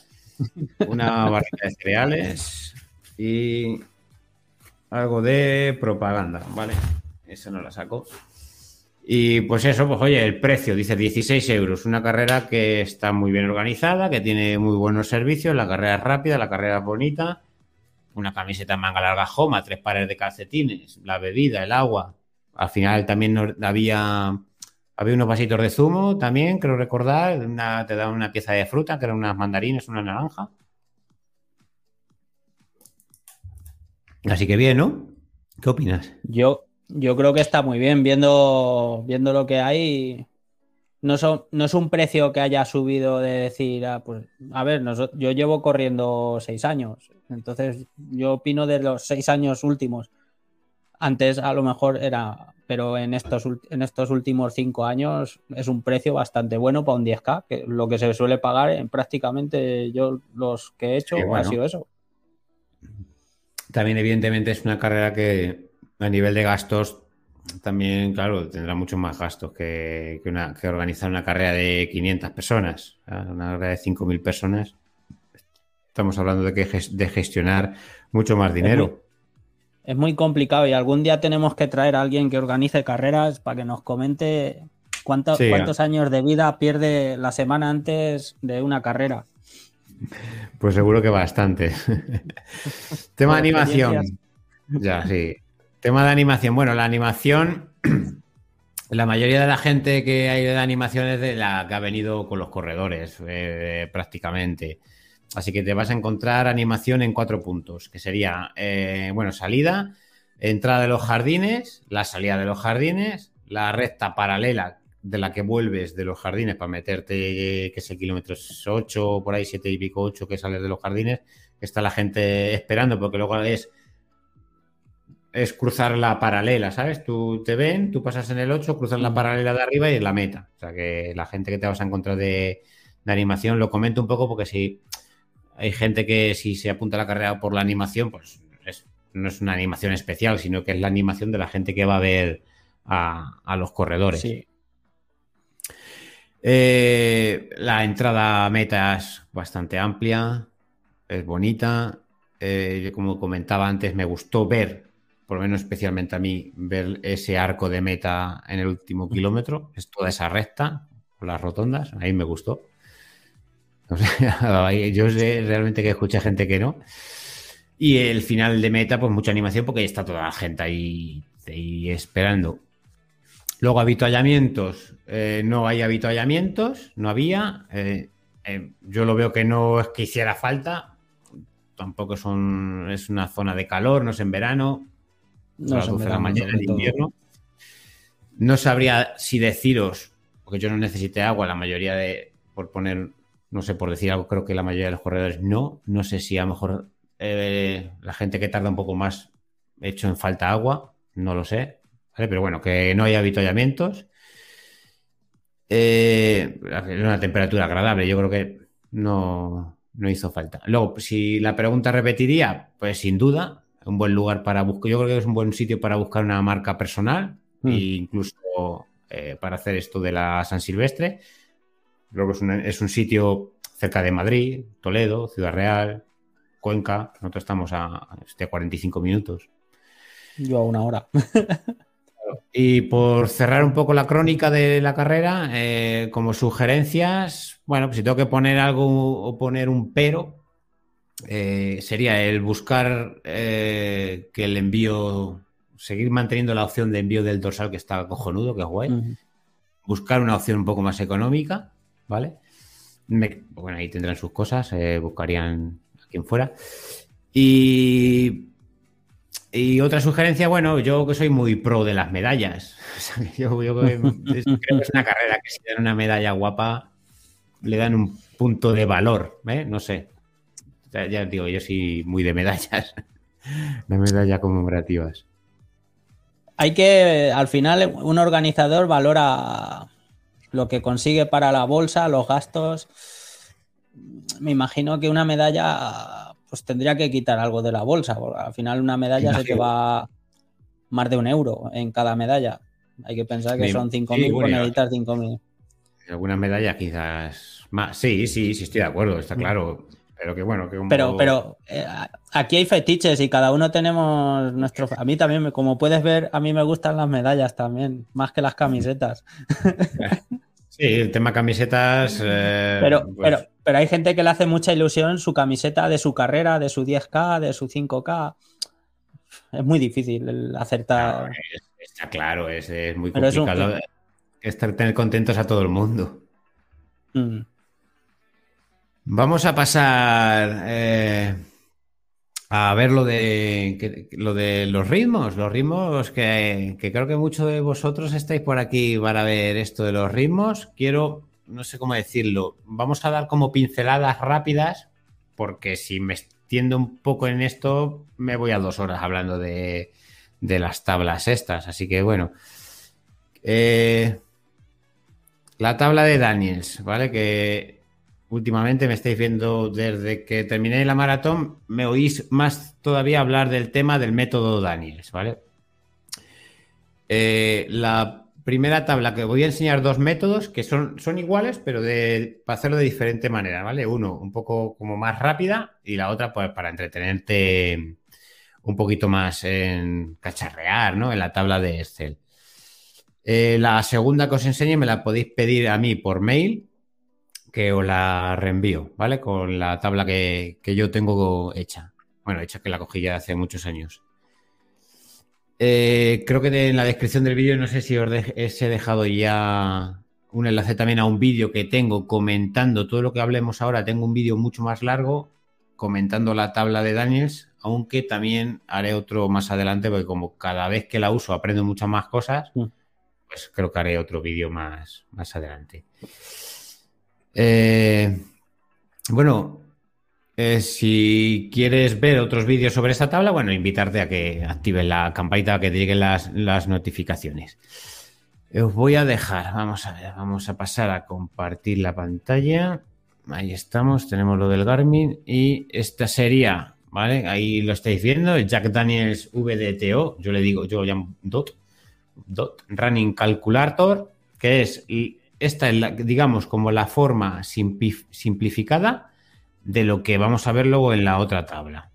Speaker 1: una <laughs> barrita de cereales y algo de propaganda, ¿vale? Eso no la saco. Y pues eso, pues oye, el precio, dice 16 euros. Una carrera que está muy bien organizada, que tiene muy buenos servicios, la carrera es rápida, la carrera es bonita, una camiseta manga larga Joma, tres pares de calcetines, la bebida, el agua. Al final también había había unos vasitos de zumo también, creo recordar. te daban una pieza de fruta, que eran unas mandarines, una naranja. Así que bien, ¿no? ¿Qué opinas?
Speaker 2: Yo, yo creo que está muy bien viendo, viendo lo que hay. No, no es un precio que haya subido de decir, ah, pues, a ver, yo llevo corriendo seis años, entonces yo opino de los seis años últimos. Antes a lo mejor era pero en estos, en estos últimos cinco años es un precio bastante bueno para un 10K, que lo que se suele pagar en prácticamente yo los que he hecho ha sido eso.
Speaker 1: También evidentemente es una carrera que a nivel de gastos también, claro, tendrá muchos más gastos que, una, que organizar una carrera de 500 personas, una carrera de 5.000 personas. Estamos hablando de, que, de gestionar mucho más dinero
Speaker 2: es muy complicado y algún día tenemos que traer a alguien que organice carreras para que nos comente cuántos años de vida pierde la semana antes de una carrera.
Speaker 1: Pues seguro que bastante. <laughs> Tema de animación. Ya, sí. Tema de animación. Bueno, la animación, <clears throat> la mayoría de la gente que hay de animación es de la que ha venido con los corredores, eh, prácticamente. Así que te vas a encontrar animación en cuatro puntos, que sería, eh, bueno, salida, entrada de los jardines, la salida de los jardines, la recta paralela de la que vuelves de los jardines para meterte, que es el kilómetro 8, por ahí 7 y pico 8 que sales de los jardines, que está la gente esperando, porque luego es es cruzar la paralela, ¿sabes? Tú te ven, tú pasas en el 8, cruzas la paralela de arriba y es la meta. O sea que la gente que te vas a encontrar de, animación lo comento un poco porque si hay gente que si se apunta a la carrera por la animación, pues no es una animación especial, sino que es la animación de la gente que va a ver a, los corredores. Sí. Eh, la entrada meta es bastante amplia, es bonita. Eh, como comentaba antes, me gustó ver por lo menos especialmente a mí, ver ese arco de meta en el último kilómetro, es toda esa recta, con las rotondas, ahí me gustó. <laughs> yo sé realmente que escuché gente que no. Y el final de meta, pues mucha animación porque está toda la gente ahí, esperando. Luego, habituallamientos. Eh, no hay habituallamientos, no había. Eh, eh, yo lo veo que no es que hiciera falta. Tampoco son, es una zona de calor, no es en verano. No 12 de la mañana en invierno. No sabría si deciros, porque yo no necesité agua, la mayoría de, por poner, no sé, por decir algo, creo que la mayoría de los corredores no. No sé si a lo mejor eh, la gente que tarda un poco más hecho en falta agua, no lo sé. Pero bueno, que no hay avituallamientos. Eh, una temperatura agradable, yo creo que no, no hizo falta. Luego, si la pregunta repetiría, pues sin duda, un buen lugar para buscar. Yo creo que es un buen sitio para buscar una marca personal e incluso eh, para hacer esto de la San Silvestre. Creo que es un, sitio cerca de Madrid, Toledo, Ciudad Real, Cuenca. Nosotros estamos a, este, 45 minutos.
Speaker 2: Yo a una hora.
Speaker 1: y por cerrar un poco la crónica de la carrera, eh, como sugerencias, bueno, pues si tengo que poner algo o poner un pero, eh, sería el buscar eh, que el envío, seguir manteniendo la opción de envío del dorsal que está cojonudo, que es guay. Buscar una opción un poco más económica, ¿vale? bueno, ahí tendrán sus cosas, eh, buscarían a quien fuera. Y, y otra sugerencia, bueno, yo que soy muy pro de las medallas. <laughs> yo, creo que es una carrera que si dan una medalla guapa, le dan un punto de valor, No sé, ya digo, yo soy muy de medallas. <laughs> de medallas conmemorativas.
Speaker 2: Hay que, al final, un organizador valora lo que consigue para la bolsa, los gastos. Me imagino que una medalla, pues tendría que quitar algo de la bolsa. al final, una medalla se te va más de un euro en cada medalla. Hay que pensar que son 5.000 sí, por necesitar 5.000.
Speaker 1: Algunas medallas quizás más. Sí, sí, sí, estoy de acuerdo, está claro. Pero que bueno, que
Speaker 2: Pero, pero eh, aquí hay fetiches y cada uno tenemos nuestro. A mí también, como puedes ver, a mí me gustan las medallas también, más que las camisetas. <laughs>
Speaker 1: Sí, el tema camisetas. Eh,
Speaker 2: pero, pues pero, pero hay gente que le hace mucha ilusión su camiseta de su carrera, de su 10K, de su 5K. Es muy difícil acertar.
Speaker 1: está claro, es, muy complicado estar tener contentos a todo el mundo. Mm. Vamos a pasar eh, a ver lo de, lo de los ritmos, los ritmos que, creo que muchos de vosotros estáis por aquí para ver esto de los ritmos. Quiero, no sé cómo decirlo, vamos a dar como pinceladas rápidas, porque si me extiendo un poco en esto, me voy a dos horas hablando de, las tablas estas. Así que bueno. Eh, la tabla de Daniels, ¿vale? Que últimamente me estáis viendo desde que terminé la maratón, me oís más todavía hablar del tema del método Daniels, ¿vale? Eh, la primera tabla que voy a enseñar dos métodos que son, son iguales, pero de, para hacerlo de diferente manera, ¿vale? Uno un poco como más rápida y la otra pues para entretenerte un poquito más en cacharrear, ¿no? En la tabla de Excel. Eh, la segunda que os enseñe me la podéis pedir a mí por mail que os la reenvío, ¿vale? Con la tabla que, yo tengo hecha. Bueno, hecha que la cogí ya hace muchos años. Eh, creo que en la descripción del vídeo, no sé si os, he dejado ya un enlace también a un vídeo que tengo comentando todo lo que hablemos ahora. Tengo un vídeo mucho más largo comentando la tabla de Daniels, aunque también haré otro más adelante, porque como cada vez que la uso aprendo muchas más cosas, mm. pues creo que haré otro vídeo más, más adelante. Eh, bueno, Eh, si quieres ver otros vídeos sobre esta tabla, bueno, invitarte a que actives la campanita, que te lleguen las, notificaciones. Os voy a dejar, vamos a ver, vamos a pasar a compartir la pantalla. Ahí estamos, tenemos lo del Garmin y esta sería, ¿vale? Ahí lo estáis viendo, Jack Daniels VDTO, yo le digo, yo llamo DOT, DOT Running Calculator, que es, esta es, digamos, como la forma simplificada de lo que vamos a ver luego en la otra tabla.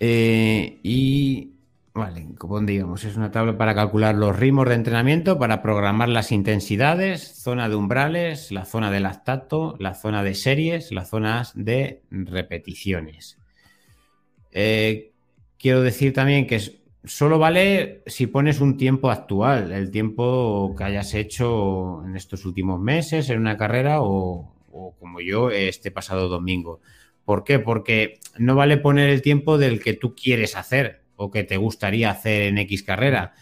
Speaker 1: Eh, y, vale, como digamos, es una tabla para calcular los ritmos de entrenamiento, para programar las intensidades, zona de umbrales, la zona de lactato, la zona de series, las zonas de repeticiones. Eh, quiero decir también que solo vale si pones un tiempo actual, el tiempo que hayas hecho en estos últimos meses, en una carrera o, o como yo este pasado domingo. ¿Por qué? Porque no vale poner el tiempo del que tú quieres hacer o que te gustaría hacer en X carrera,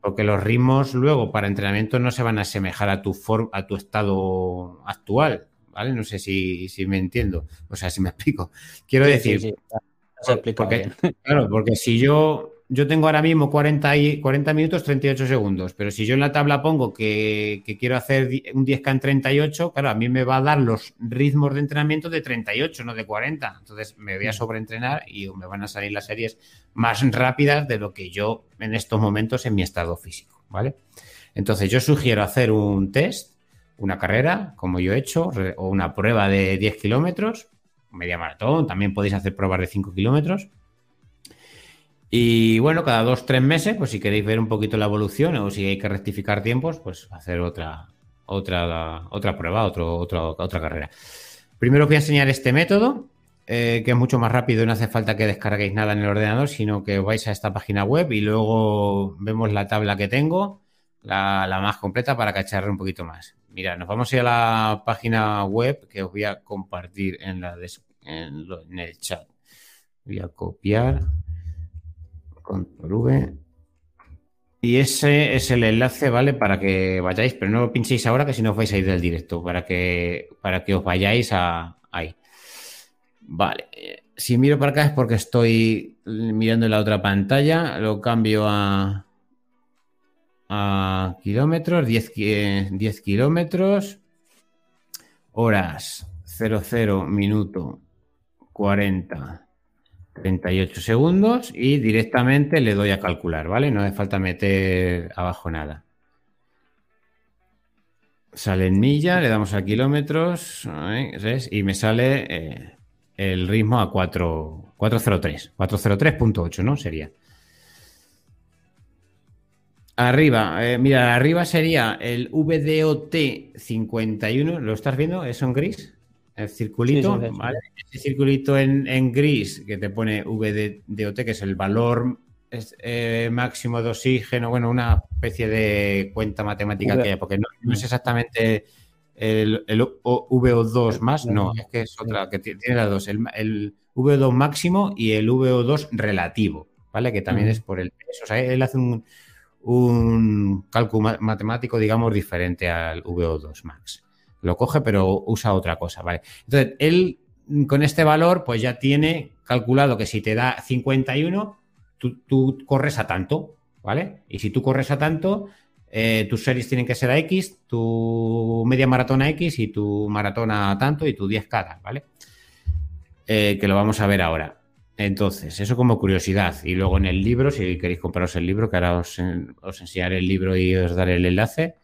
Speaker 1: porque los ritmos luego para entrenamiento no se van a asemejar a tu, a tu estado actual, ¿vale? No sé si, me entiendo, o sea, si me <laughs> explico. Quiero decir, claro, porque si yo yo tengo ahora mismo 40, y, 40 minutos 38 segundos, pero si yo en la tabla pongo que, quiero hacer un 10K en 38, claro, a mí me va a dar los ritmos de entrenamiento de 38, no de 40. Entonces me voy a mm. sobreentrenar y me van a salir las series más rápidas de lo que yo en estos momentos en mi estado físico, ¿vale? Entonces yo sugiero hacer un test, una carrera, como yo he hecho, o una prueba de 10 kilómetros, media maratón, también podéis hacer pruebas de 5 kilómetros y bueno, cada dos, tres meses, pues si queréis ver un poquito la evolución o si hay que rectificar tiempos, pues hacer otra, otra, otra prueba, otra carrera. Primero os voy a enseñar este método, eh, que es mucho más rápido y no hace falta que descarguéis nada en el ordenador, sino que vais a esta página web y luego vemos la tabla que tengo, la, más completa para cacharre un poquito más. Mira, nos vamos a ir a la página web que os voy a compartir en, la en el chat. Voy a copiar. Control V. Y ese es el enlace, ¿vale? Para que vayáis, pero no lo pinchéis ahora que si no os vais a ir del directo, para que, para que os vayáis a, ahí. Vale. Si miro para acá es porque estoy mirando la otra pantalla. Lo cambio a, kilómetros, 10, 10 kilómetros, horas 00 minuto 40 38 segundos y directamente le doy a calcular, ¿vale? No hace falta meter abajo nada. Sale en milla, le damos a kilómetros y me sale eh, el ritmo a 4, 403, 403.8, ¿no? Sería. Arriba, eh, mira, arriba sería el VDOT 51, ¿lo estás viendo? ¿Es en gris? El circulito, ¿vale? Ese circulito en, gris que te pone VDOT, que es el valor eh, máximo de oxígeno, bueno, una especie de cuenta matemática que hay, porque no, es exactamente el, VO2 más, no, es que es otra, que tiene las dos, el, VO2 máximo y el VO2 relativo, ¿vale? Que también es por el peso. O sea, él hace un, un cálculo matemático, digamos, diferente al VO2 max lo coge, pero usa otra cosa, ¿vale? Entonces, él con este valor, pues ya tiene calculado que si te da 51, tú, corres a tanto, ¿vale? Y si tú corres a tanto, eh, tus series tienen que ser a X, tu media maratón a X y tu maratón a tanto y tu 10 cada, ¿vale? Eh, que lo vamos a ver ahora. Entonces, eso como curiosidad. Y luego en el libro, si queréis compraros el libro, que ahora os, os enseñaré el libro y os daré el enlace,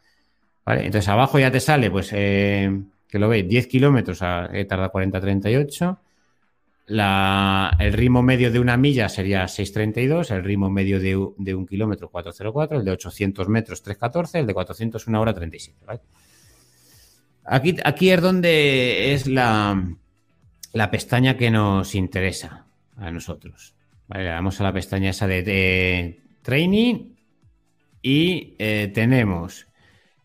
Speaker 1: entonces abajo ya te sale, pues, eh, que lo veis, 10 kilómetros, he tardado 40-38. el ritmo medio de una milla sería 6.32, el ritmo medio de, un kilómetro 4.04, el de 800 metros 3.14, el de 400 una hora 37. Aquí, aquí es donde es la, la pestaña que nos interesa a nosotros. ¿vale? Le damos a la pestaña esa de, training y eh, tenemos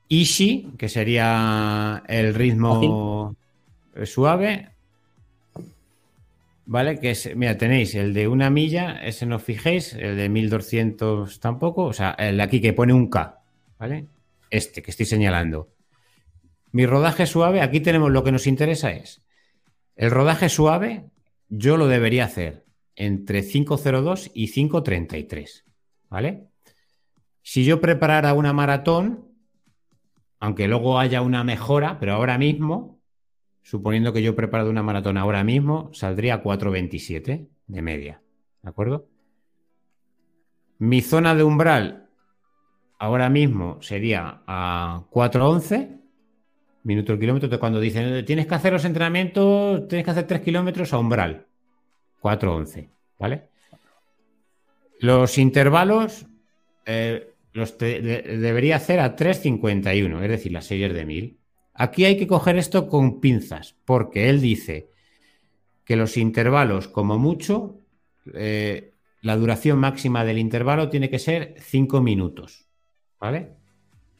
Speaker 1: Easy, que sería el ritmo suave. ¿Vale? Que es, mira, tenéis el de una milla, ese no fijéis, el de 1200 tampoco, o sea, el de aquí que pone un K, ¿vale? Este que estoy señalando. Mi rodaje suave, aquí tenemos lo que nos interesa es El rodaje suave yo lo debería hacer entre 5.02 y 5.33, ¿vale? Si yo preparara una maratón, aunque luego haya una mejora, pero ahora mismo, suponiendo que yo he preparado una maratón ahora mismo, saldría 4.27 de media, ¿de acuerdo? Mi zona de umbral ahora mismo sería a 4.11 minutos al kilómetro. Cuando dicen tienes que hacer los entrenamientos, tienes que hacer 3 kilómetros a umbral, 4.11, ¿vale? Los intervalos eh, los debería hacer a 3.51, es decir, las series de 1000. Aquí hay que coger esto con pinzas, porque él dice que los intervalos, como mucho, eh, la duración máxima del intervalo tiene que ser 5 minutos. ¿Vale?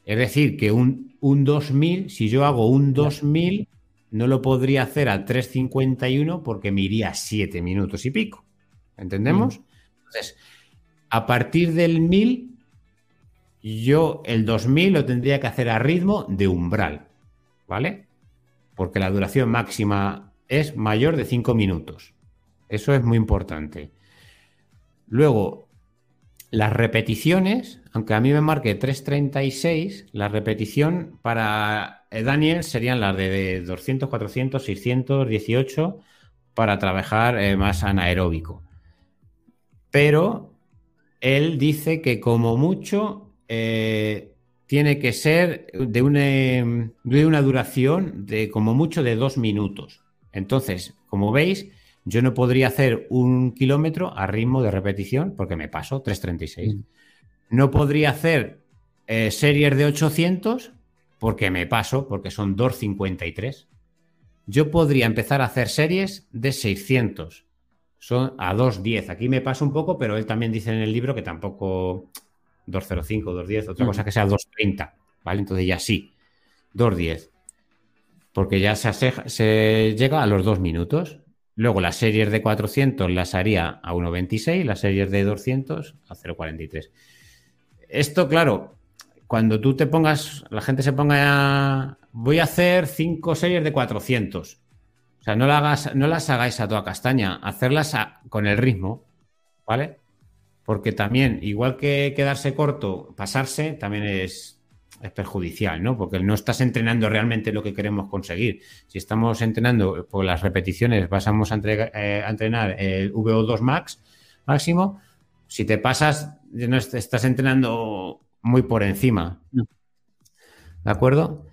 Speaker 1: Es decir, que un, un 2000, si yo hago un 2000, no lo podría hacer a 3.51 porque me iría 7 minutos y pico. ¿Entendemos? Entonces, a partir del 1000, yo el 2000 lo tendría que hacer a ritmo de umbral. ¿Vale? Porque la duración máxima es mayor de 5 minutos. Eso es muy importante. Luego, las repeticiones, aunque a mí me marque 3.36, la repetición para Daniel serían las de 200, 400, 600, 18 para trabajar eh, más anaeróbico. Pero él dice que como mucho eh, tiene que ser de una, de una duración de como mucho de dos minutos. Entonces, como veis, yo no podría hacer un kilómetro a ritmo de repetición porque me paso 3.36. Mm. No podría hacer eh, series de 800 porque me paso, porque son 2.53. Yo podría empezar a hacer series de 600. Son a 2.10. Aquí me paso un poco, pero él también dice en el libro que tampoco 2.05, 2.10, otra mm. cosa que sea 2.30. ¿Vale? Entonces ya sí, 2.10. Porque ya se, se llega a los dos minutos. Luego las series de 400 las haría a 1,26, las series de 200 a 0,43. Esto, claro, cuando tú te pongas, la gente se ponga a, voy a hacer 5 series de 400. O sea, no, hagas, no las hagáis a toda castaña, hacerlas con el ritmo, ¿vale? Porque también, igual que quedarse corto, pasarse, también es, es perjudicial, ¿no? Porque no estás entrenando realmente lo que queremos conseguir. Si estamos entrenando por las repeticiones, pasamos a, eh, entrenar el VO2 max máximo, si te pasas, no estás entrenando muy por encima. ¿De acuerdo?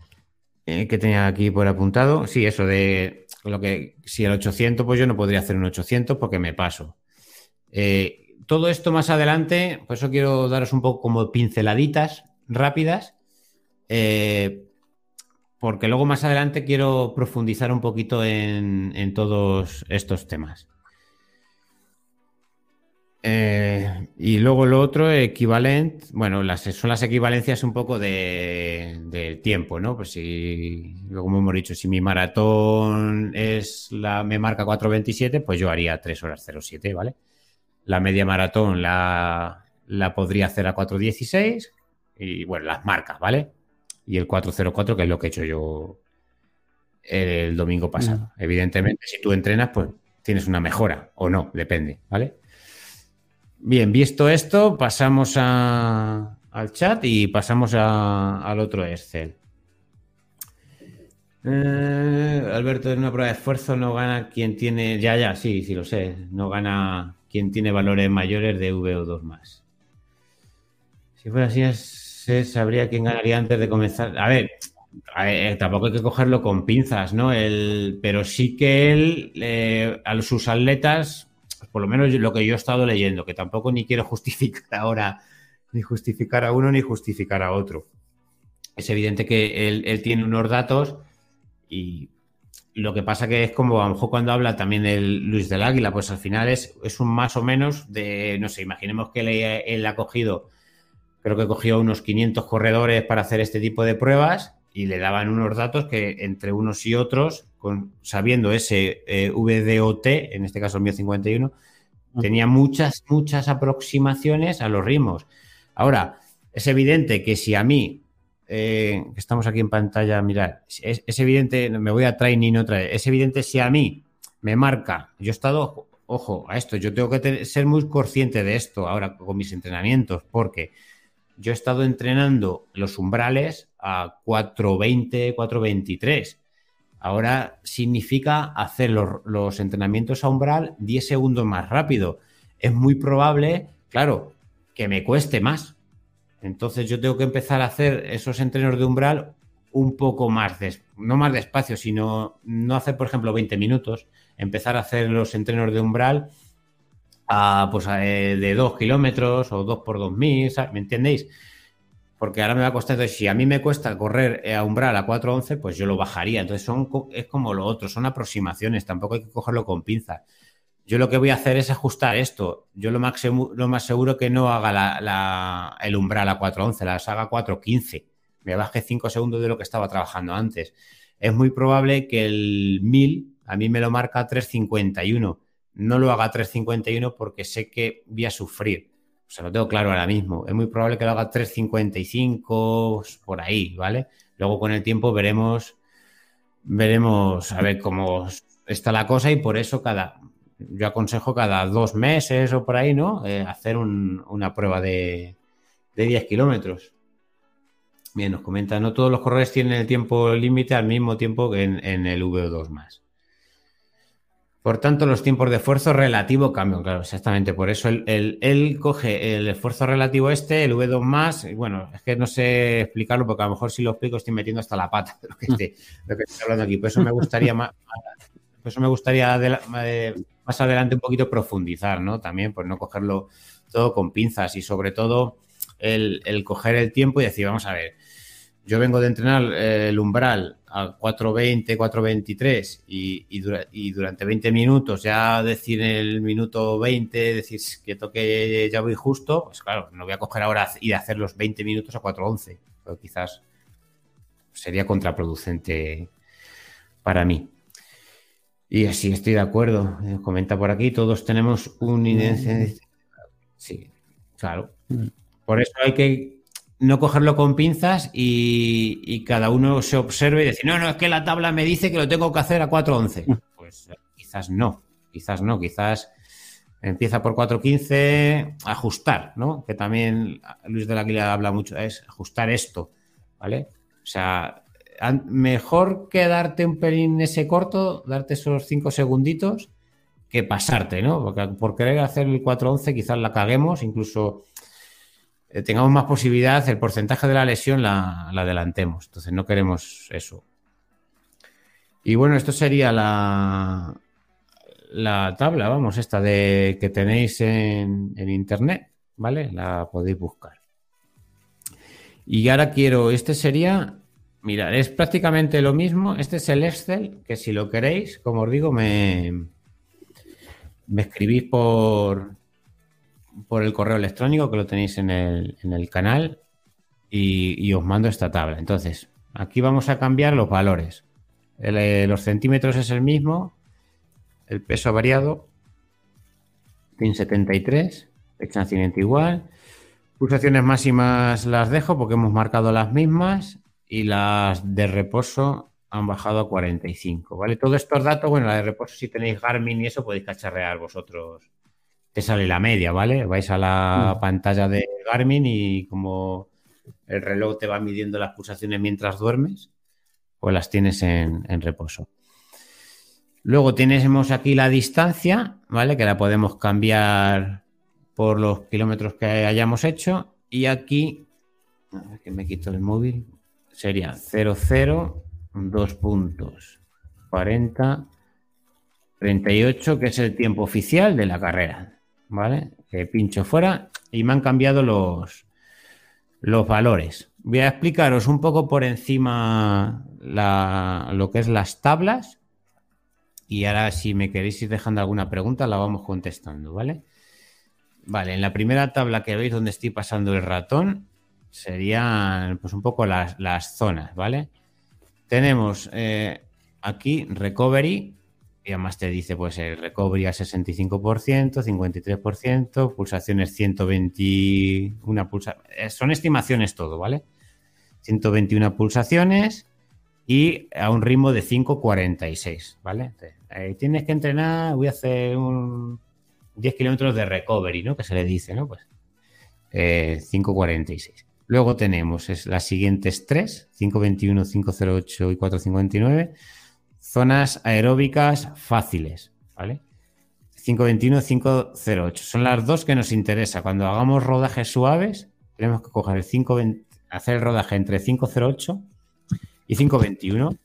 Speaker 1: Eh, que tenía aquí por apuntado? Sí, eso de lo que si el 800, pues yo no podría hacer un 800 porque me paso. Eh, todo esto más adelante, por eso quiero daros un poco como pinceladitas rápidas eh, porque luego más adelante quiero profundizar un poquito en, todos estos temas. Eh, y luego lo otro, equivalente, bueno, las, son las equivalencias un poco de, tiempo, ¿no? Pues si, como hemos dicho, si mi maratón es la, me marca 4.27, pues yo haría 3 horas 07, ¿vale? La media maratón la, la podría hacer a 4.16 y bueno, las marcas, ¿vale? y el 404, que es lo que he hecho yo el domingo pasado. Evidentemente, si tú entrenas, pues tienes una mejora o no, depende, ¿vale? Bien, visto esto, pasamos al chat y pasamos al otro Excel. Eh, Alberto, en una prueba de esfuerzo no gana quien tiene, ya, ya, sí, sí lo sé, no gana quien tiene valores mayores de VO2 más. Si fuera así, es sabría quién ganaría antes de comenzar. A ver, eh, tampoco hay que cogerlo con pinzas, ¿no? Pero sí que él, eh, a sus atletas, por lo menos lo que yo he estado leyendo, que tampoco ni quiero <laughs> justificar ahora, ni justificar a uno ni justificar a otro. Es evidente que él, tiene unos datos y lo que pasa que es como a lo mejor cuando habla también el Luis del Águila, pues al final es, es un más o menos de, no sé, imaginemos que él ha cogido creo que cogió unos 500 corredores para hacer este tipo de pruebas y le daban unos datos que entre unos y otros, con, sabiendo ese eh, VDOT, en este caso el mío 51, tenía muchas, muchas aproximaciones a los ritmos. Ahora, es evidente que si a mí, eh, estamos aquí en pantalla, mirad, es, evidente, me voy a traer ni no traer, es evidente si a mí me marca, yo he estado, ojo, a esto, yo tengo que ser muy consciente de esto ahora con mis entrenamientos, porque yo he estado entrenando los umbrales a 420, 423. Ahora significa hacer los, entrenamientos a umbral 10 segundos más rápido. Es muy probable, claro, que me cueste más. Entonces yo tengo que empezar a hacer esos entrenos de umbral un poco más, no más despacio, sino no hacer, por ejemplo, 20 minutos, empezar a hacer los entrenos de umbral a, pues, eh, de 2 kilómetros o 2 por 2000, ¿me entendéis? Porque ahora me va a costar, entonces si a mí me cuesta correr a umbral a 4.11, pues yo lo bajaría. Entonces son, es como lo otro, son aproximaciones, tampoco hay que cogerlo con pinzas. Yo lo que voy a hacer es ajustar esto. Yo lo más, lo más seguro que no haga el umbral a 4.11, las haga a 4.15 me baje 5 segundos de lo que estaba trabajando antes. Es muy probable que el 1000 a mí me lo marca 351. No lo haga 351 porque sé que voy a sufrir. O sea, lo tengo claro ahora mismo. Es muy probable que lo haga 355 por ahí, ¿vale? Luego con el tiempo veremos veremos a ver cómo está la cosa y por eso cada yo aconsejo cada dos meses o por ahí, ¿no? Eh, hacer una prueba de, de 10 kilómetros. Bien, nos comenta, no todos los corredores tienen el tiempo límite al mismo tiempo que en, el VO2 más. Por tanto, los tiempos de esfuerzo relativo cambian, claro, exactamente. Por eso él, coge el esfuerzo relativo este, el V2 más, y bueno, es que no sé explicarlo porque a lo mejor si lo explico estoy metiendo hasta la pata de lo que, <laughs> estoy, hablando aquí. Por eso me gustaría más, por eso me gustaría eh, más adelante un poquito profundizar, ¿no? También, pues no cogerlo todo con pinzas y sobre todo el, coger el tiempo y decir, vamos a ver, yo vengo de entrenar eh, el umbral a 4.20, 4.23 y, y, durante 20 minutos ya decir en el minuto 20, decir que toque ya voy justo, pues claro, no voy a coger ahora y hacer los 20 minutos a 4.11, pero quizás sería contraproducente para mí. Y así estoy de acuerdo. Eh, comenta por aquí, todos tenemos un índice. Sí, claro. Mm. Por eso hay que no cogerlo con pinzas y, cada uno se observe y decir, no, no, es que la tabla me dice que lo tengo que hacer a 4.11. Mm. Pues eh, quizás no, quizás no, quizás empieza por 4.15, ajustar, ¿no? Que también Luis de la Guía habla mucho, es ajustar esto, ¿vale? O sea, mejor que darte un pelín ese corto, darte esos 5 segunditos, que pasarte, ¿no? Porque por querer hacer el 4.11 quizás la caguemos, incluso eh, tengamos más posibilidad, el porcentaje de la lesión la, adelantemos. Entonces no queremos eso. Y bueno, esto sería la, la tabla, vamos, esta de que tenéis en, internet, ¿vale? La podéis buscar. Y ahora quiero, este sería, mirad, es prácticamente lo mismo. Este es el Excel, que si lo queréis, como os digo, me, me escribís por, por el correo electrónico que lo tenéis en el, canal y, os mando esta tabla. Entonces, aquí vamos a cambiar los valores. Eh, los centímetros es el mismo, el peso variado, pin 73, fecha igual. Pulsaciones máximas las dejo porque hemos marcado las mismas y las de reposo han bajado a 45, ¿vale? Todos estos datos, bueno, la de reposo si tenéis Garmin y eso podéis cacharrear vosotros te sale la media, ¿vale? Vais a la mm. pantalla de Garmin y como el reloj te va midiendo las pulsaciones mientras duermes, pues las tienes en, reposo. Luego tenemos aquí la distancia, ¿vale? Que la podemos cambiar por los kilómetros que hayamos hecho. Y aquí, a ver que me quito el móvil, sería 00, 2 puntos, 40, 38, que es el tiempo oficial de la carrera. ¿vale? Que pincho fuera y me han cambiado los, los valores. Voy a explicaros un poco por encima lo que es las tablas y ahora si me queréis ir dejando alguna pregunta la vamos contestando, ¿vale? Vale, en la primera tabla que veis donde estoy pasando el ratón serían pues un poco las, zonas, ¿vale? Tenemos eh, aquí recovery, y además te dice, pues el recovery a 65%, 53%, pulsaciones 121 pulsaciones. Son estimaciones todo, ¿vale? 121 pulsaciones y a un ritmo de 5.46, ¿vale? Eh, tienes que entrenar, voy a hacer un 10 kilómetros de recovery, ¿no? Que se le dice, ¿no? Pues 5.46. Luego tenemos es, las siguientes tres, 5.21, 5.08 y 4.59, zonas aeróbicas fáciles, ¿vale? 5.21, 5.08. Son las dos que nos interesa. Cuando hagamos rodajes suaves, tenemos que coger el 5.20, hacer el rodaje entre 5.08 y 5.21,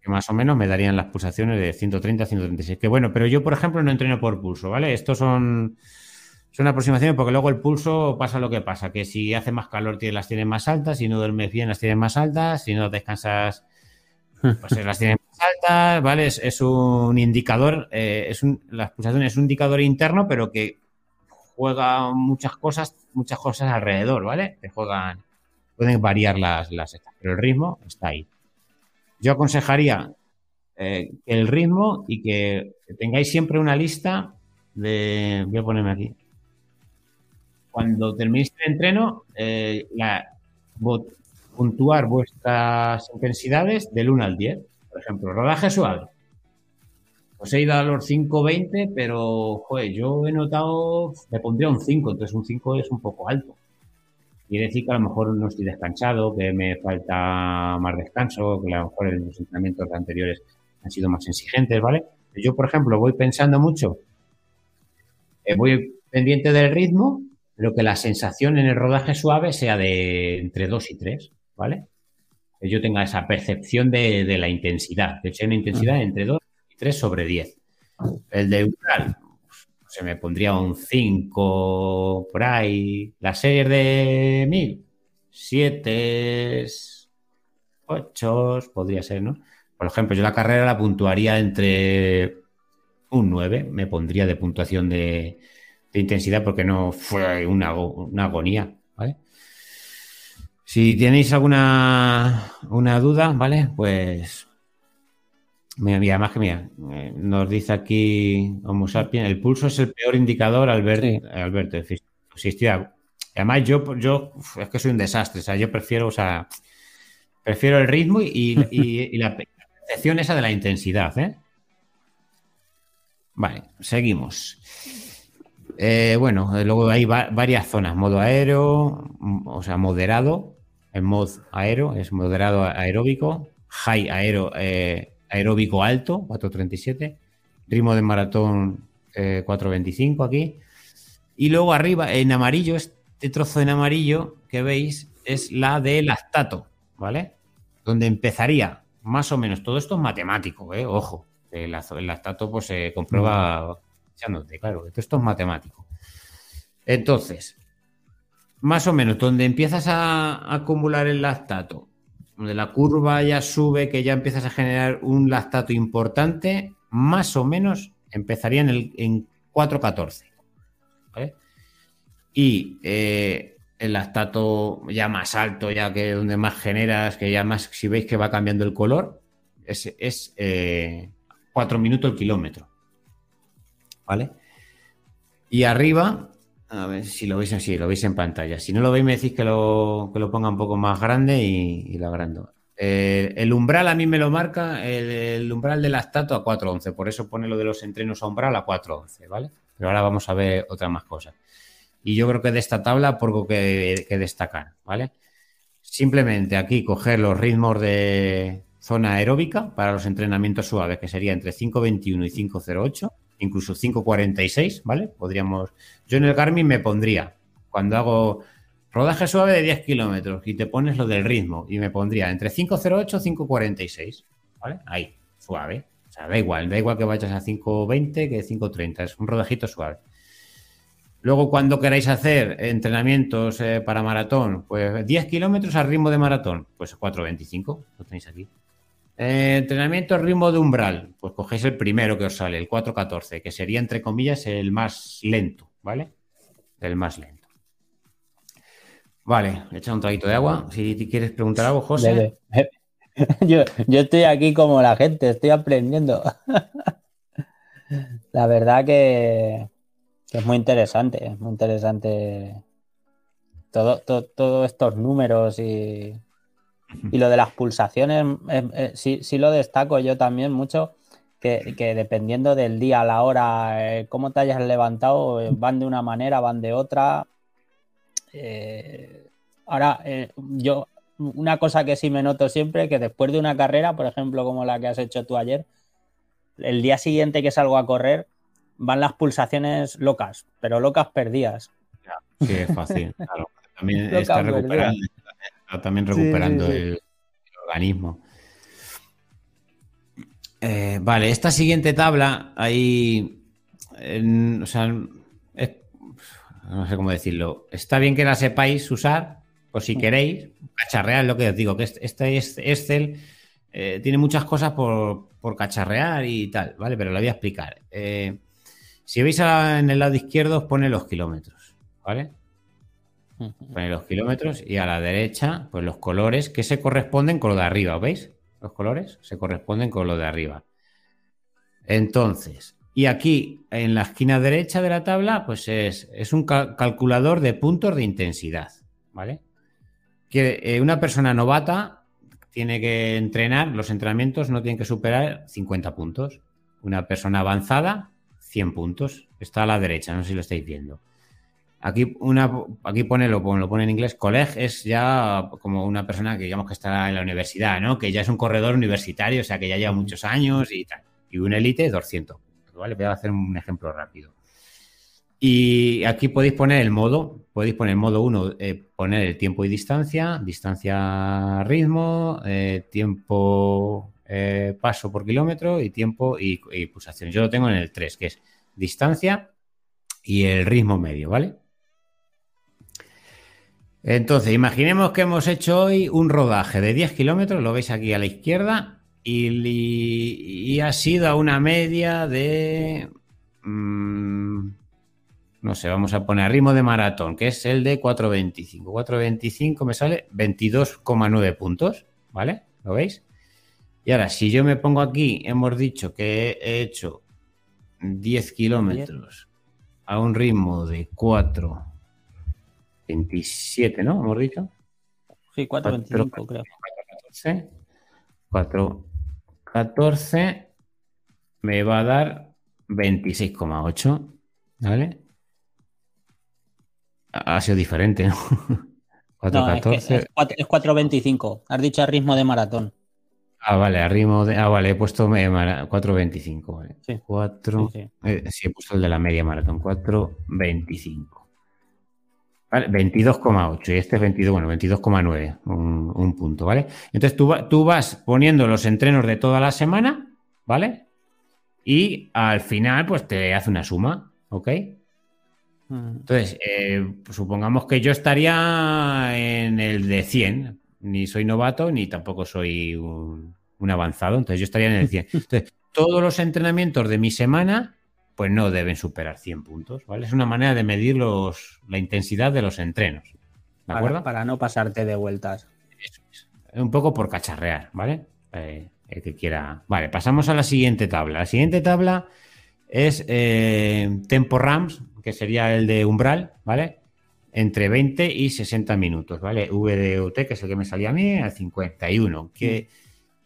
Speaker 1: que más o menos me darían las pulsaciones de 130 a 136. Que bueno, pero yo, por ejemplo, no entreno por pulso, ¿vale? Estos son, son aproximaciones porque luego el pulso pasa lo que pasa, que si hace más calor las tienes más altas, si no duermes bien las tienes más altas, si no descansas <laughs> pues las tienes más altas, ¿vale? Es, un indicador, eh, es un, las pulsaciones es un indicador interno, pero que juega muchas cosas, muchas cosas alrededor, ¿vale? Que juegan, pueden variar las, las pero el ritmo está ahí. Yo aconsejaría eh, el ritmo y que tengáis siempre una lista de. Voy a ponerme aquí. Cuando terminéis el entreno, eh, puntuar vuestras intensidades del 1 al 10. Por ejemplo, rodaje suave. Os he ido a los 5.20, pero joder, yo he notado, me pondría un 5, entonces un 5 es un poco alto. Quiere decir que a lo mejor no estoy descansado, que me falta más descanso, que a lo mejor en los entrenamientos anteriores han sido más exigentes, ¿vale? Yo, por ejemplo, voy pensando mucho, eh, voy pendiente del ritmo, pero que la sensación en el rodaje suave sea de entre 2 y 3, ¿vale? Que yo tenga esa percepción de, la intensidad, que sea una intensidad entre 2 y 3 sobre 10. El de umbral, se me pondría un 5 por ahí. La serie de 1000, 7, 8 podría ser, ¿no? Por ejemplo, yo la carrera la puntuaría entre un 9, me pondría de puntuación de, intensidad porque no fue una, agonía, ¿vale? Si tenéis alguna una duda, ¿vale? Pues Mira, mira, más que mira, eh, nos dice aquí Homo sapiens, el pulso es el peor indicador, Alberto. Alberto sí, Además, yo, yo es que soy un desastre, o sea, yo prefiero, o sea, prefiero el ritmo y, <laughs> la percepción esa de la intensidad, ¿eh? Vale, seguimos. Eh, bueno, luego hay varias zonas, modo aéreo, o sea, moderado, el mod aéreo es moderado aeróbico, high aero, eh, aeróbico alto, 4.37, ritmo de maratón 4.25 eh, aquí. Y luego arriba, en amarillo, este trozo en amarillo que veis es la de lactato, ¿vale? Donde empezaría más o menos, todo esto es matemático, ¿eh? Ojo, el, lactato pues se comprueba claro, esto es matemático. Entonces, más o menos, donde empiezas a acumular el lactato donde la curva ya sube, que ya empiezas a generar un lactato importante, más o menos empezaría en, el, en 4.14. Y eh, el lactato ya más alto, ya que donde más generas, que ya más, si veis que va cambiando el color, es, es 4 eh, minutos el kilómetro. ¿Vale? Y arriba a ver si lo veis así, lo veis en pantalla. Si no lo veis, me decís que lo, que lo ponga un poco más grande y, lo agrando. Eh, el umbral a mí me lo marca el, umbral del lactato a 4.11, por eso pone lo de los entrenos a umbral a 4.11, ¿vale? Pero ahora vamos a ver otras más cosas. Y yo creo que de esta tabla poco que, que destacar, ¿vale? Simplemente aquí coger los ritmos de zona aeróbica para los entrenamientos suaves, que sería entre 5.21 y 5.08 incluso 5.46, ¿vale? Podríamos. Yo en el Garmin me pondría, cuando hago rodaje suave de 10 kilómetros y te pones lo del ritmo, y me pondría entre 5.08 y 5.46, ¿vale? Ahí, suave. O sea, da igual, da igual que vayas a 5.20 que 5.30, es un rodajito suave. Luego, cuando queráis hacer entrenamientos eh, para maratón, pues 10 kilómetros al ritmo de maratón, pues 4.25, lo tenéis aquí. Eh, entrenamiento ritmo de umbral. Pues cogéis el primero que os sale, el 414, que sería entre comillas el más lento, ¿vale? El más lento. Vale, echa un traguito de agua. Si quieres preguntar algo, José. <laughs>
Speaker 2: Yo, estoy aquí como la gente, estoy aprendiendo. <laughs> la verdad que, es muy interesante, es muy interesante todo, todos estos números y, Y lo de las pulsaciones, eh, eh, sí, sí, lo destaco yo también mucho, que, dependiendo del día, la hora, eh, cómo te hayas levantado, van de una manera, van de otra. ahora, yo, una cosa que sí me noto siempre, que después de una carrera, por ejemplo, como la que has hecho tú ayer, el día siguiente que salgo a correr, van las pulsaciones locas, pero locas perdidas.
Speaker 1: Sí, es fácil, claro. <laughs> También está recuperando, también recuperando El, organismo. Eh, vale, esta siguiente tabla, ahí. o sea, no sé cómo decirlo. Está bien que la sepáis usar, o si queréis, cacharrear lo que os digo, que este Excel eh, tiene muchas cosas por, cacharrear y tal, ¿vale? Pero lo voy a explicar. Eh, si veis en el lado izquierdo, os pone los kilómetros, ¿vale? Pone los kilómetros y a la derecha, pues los colores que se corresponden con lo de arriba, ¿veis? Los colores se corresponden con lo de arriba. Entonces, y aquí en la esquina derecha de la tabla, pues es, un calculador de puntos de intensidad, ¿vale? Que eh, una persona novata tiene que entrenar, los entrenamientos no tienen que superar 50 puntos. Una persona avanzada, 100 puntos. Está a la derecha, no sé si lo estáis viendo. Aquí, una, aquí pone, lo, lo pone en inglés, coleg es ya como una persona que digamos que está en la universidad, ¿no? Que ya es un corredor universitario, o sea, que ya lleva muchos años y tal. Y un élite, 200. ¿Vale? Voy a hacer un ejemplo rápido. Y aquí podéis poner el modo, podéis poner el modo 1, eh, poner el tiempo y distancia, distancia ritmo, eh, tiempo eh, paso por kilómetro y tiempo y, y pulsación. Yo lo tengo en el 3, que es distancia y el ritmo medio, ¿vale? Entonces, imaginemos que hemos hecho hoy un rodaje de 10 kilómetros, lo veis aquí a la izquierda, y, ha sido a una media de... Mm, no sé, vamos a poner ritmo de maratón, que es el de 4.25. 4.25 me sale 22,9 puntos, ¿vale? ¿Lo veis? Y ahora, si yo me pongo aquí, hemos dicho que he hecho 10 kilómetros a un ritmo de 4 27, ¿no? Hemos dicho.
Speaker 2: Sí, 4.25 creo.
Speaker 1: 14, 4, 14 me va a dar 26,8, ¿vale? Ha sido diferente, ¿no? <laughs>
Speaker 2: 4, no, Es, es 4.25. Has dicho a ritmo de maratón.
Speaker 1: Ah, vale, a ritmo de. Ah, vale, he puesto 4.25, ¿vale? Sí. 4. Sí, sí. Eh, sí, he puesto el de la media maratón, 4.25. 22,8 y este es 22, bueno, 22,9, un, punto, ¿vale? Entonces tú, tú, vas poniendo los entrenos de toda la semana, ¿vale? Y al final, pues te hace una suma, ¿ok? Mm. Entonces, eh, supongamos que yo estaría en el de 100, ni soy novato, ni tampoco soy un, un avanzado, entonces yo estaría en el 100. <laughs> Entonces, todos los entrenamientos de mi semana pues no deben superar 100 puntos, ¿vale? Es una manera de medir los, la intensidad de los entrenos, ¿de acuerdo?
Speaker 2: Para, no pasarte de vueltas.
Speaker 1: Eso es. Un poco por cacharrear, ¿vale? Eh, el que quiera. Vale, pasamos a la siguiente tabla. La siguiente tabla es eh, Tempo Rams, que sería el de umbral, ¿vale? Entre 20 y 60 minutos, ¿vale? VDUT, que es el que me salía a mí, al 51. Que,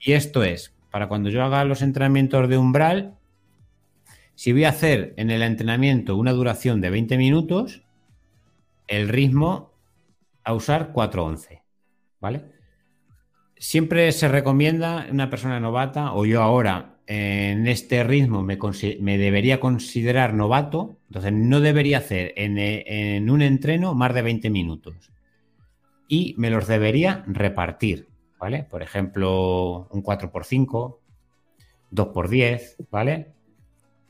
Speaker 1: y esto es, para cuando yo haga los entrenamientos de umbral, si voy a hacer en el entrenamiento una duración de 20 minutos, el ritmo a usar 4.11, ¿vale? Siempre se recomienda una persona novata, o yo ahora en este ritmo me, debería considerar novato, entonces no debería hacer en, un entreno más de 20 minutos. Y me los debería repartir, ¿vale? Por ejemplo, un 4x5, 2x10, ¿vale?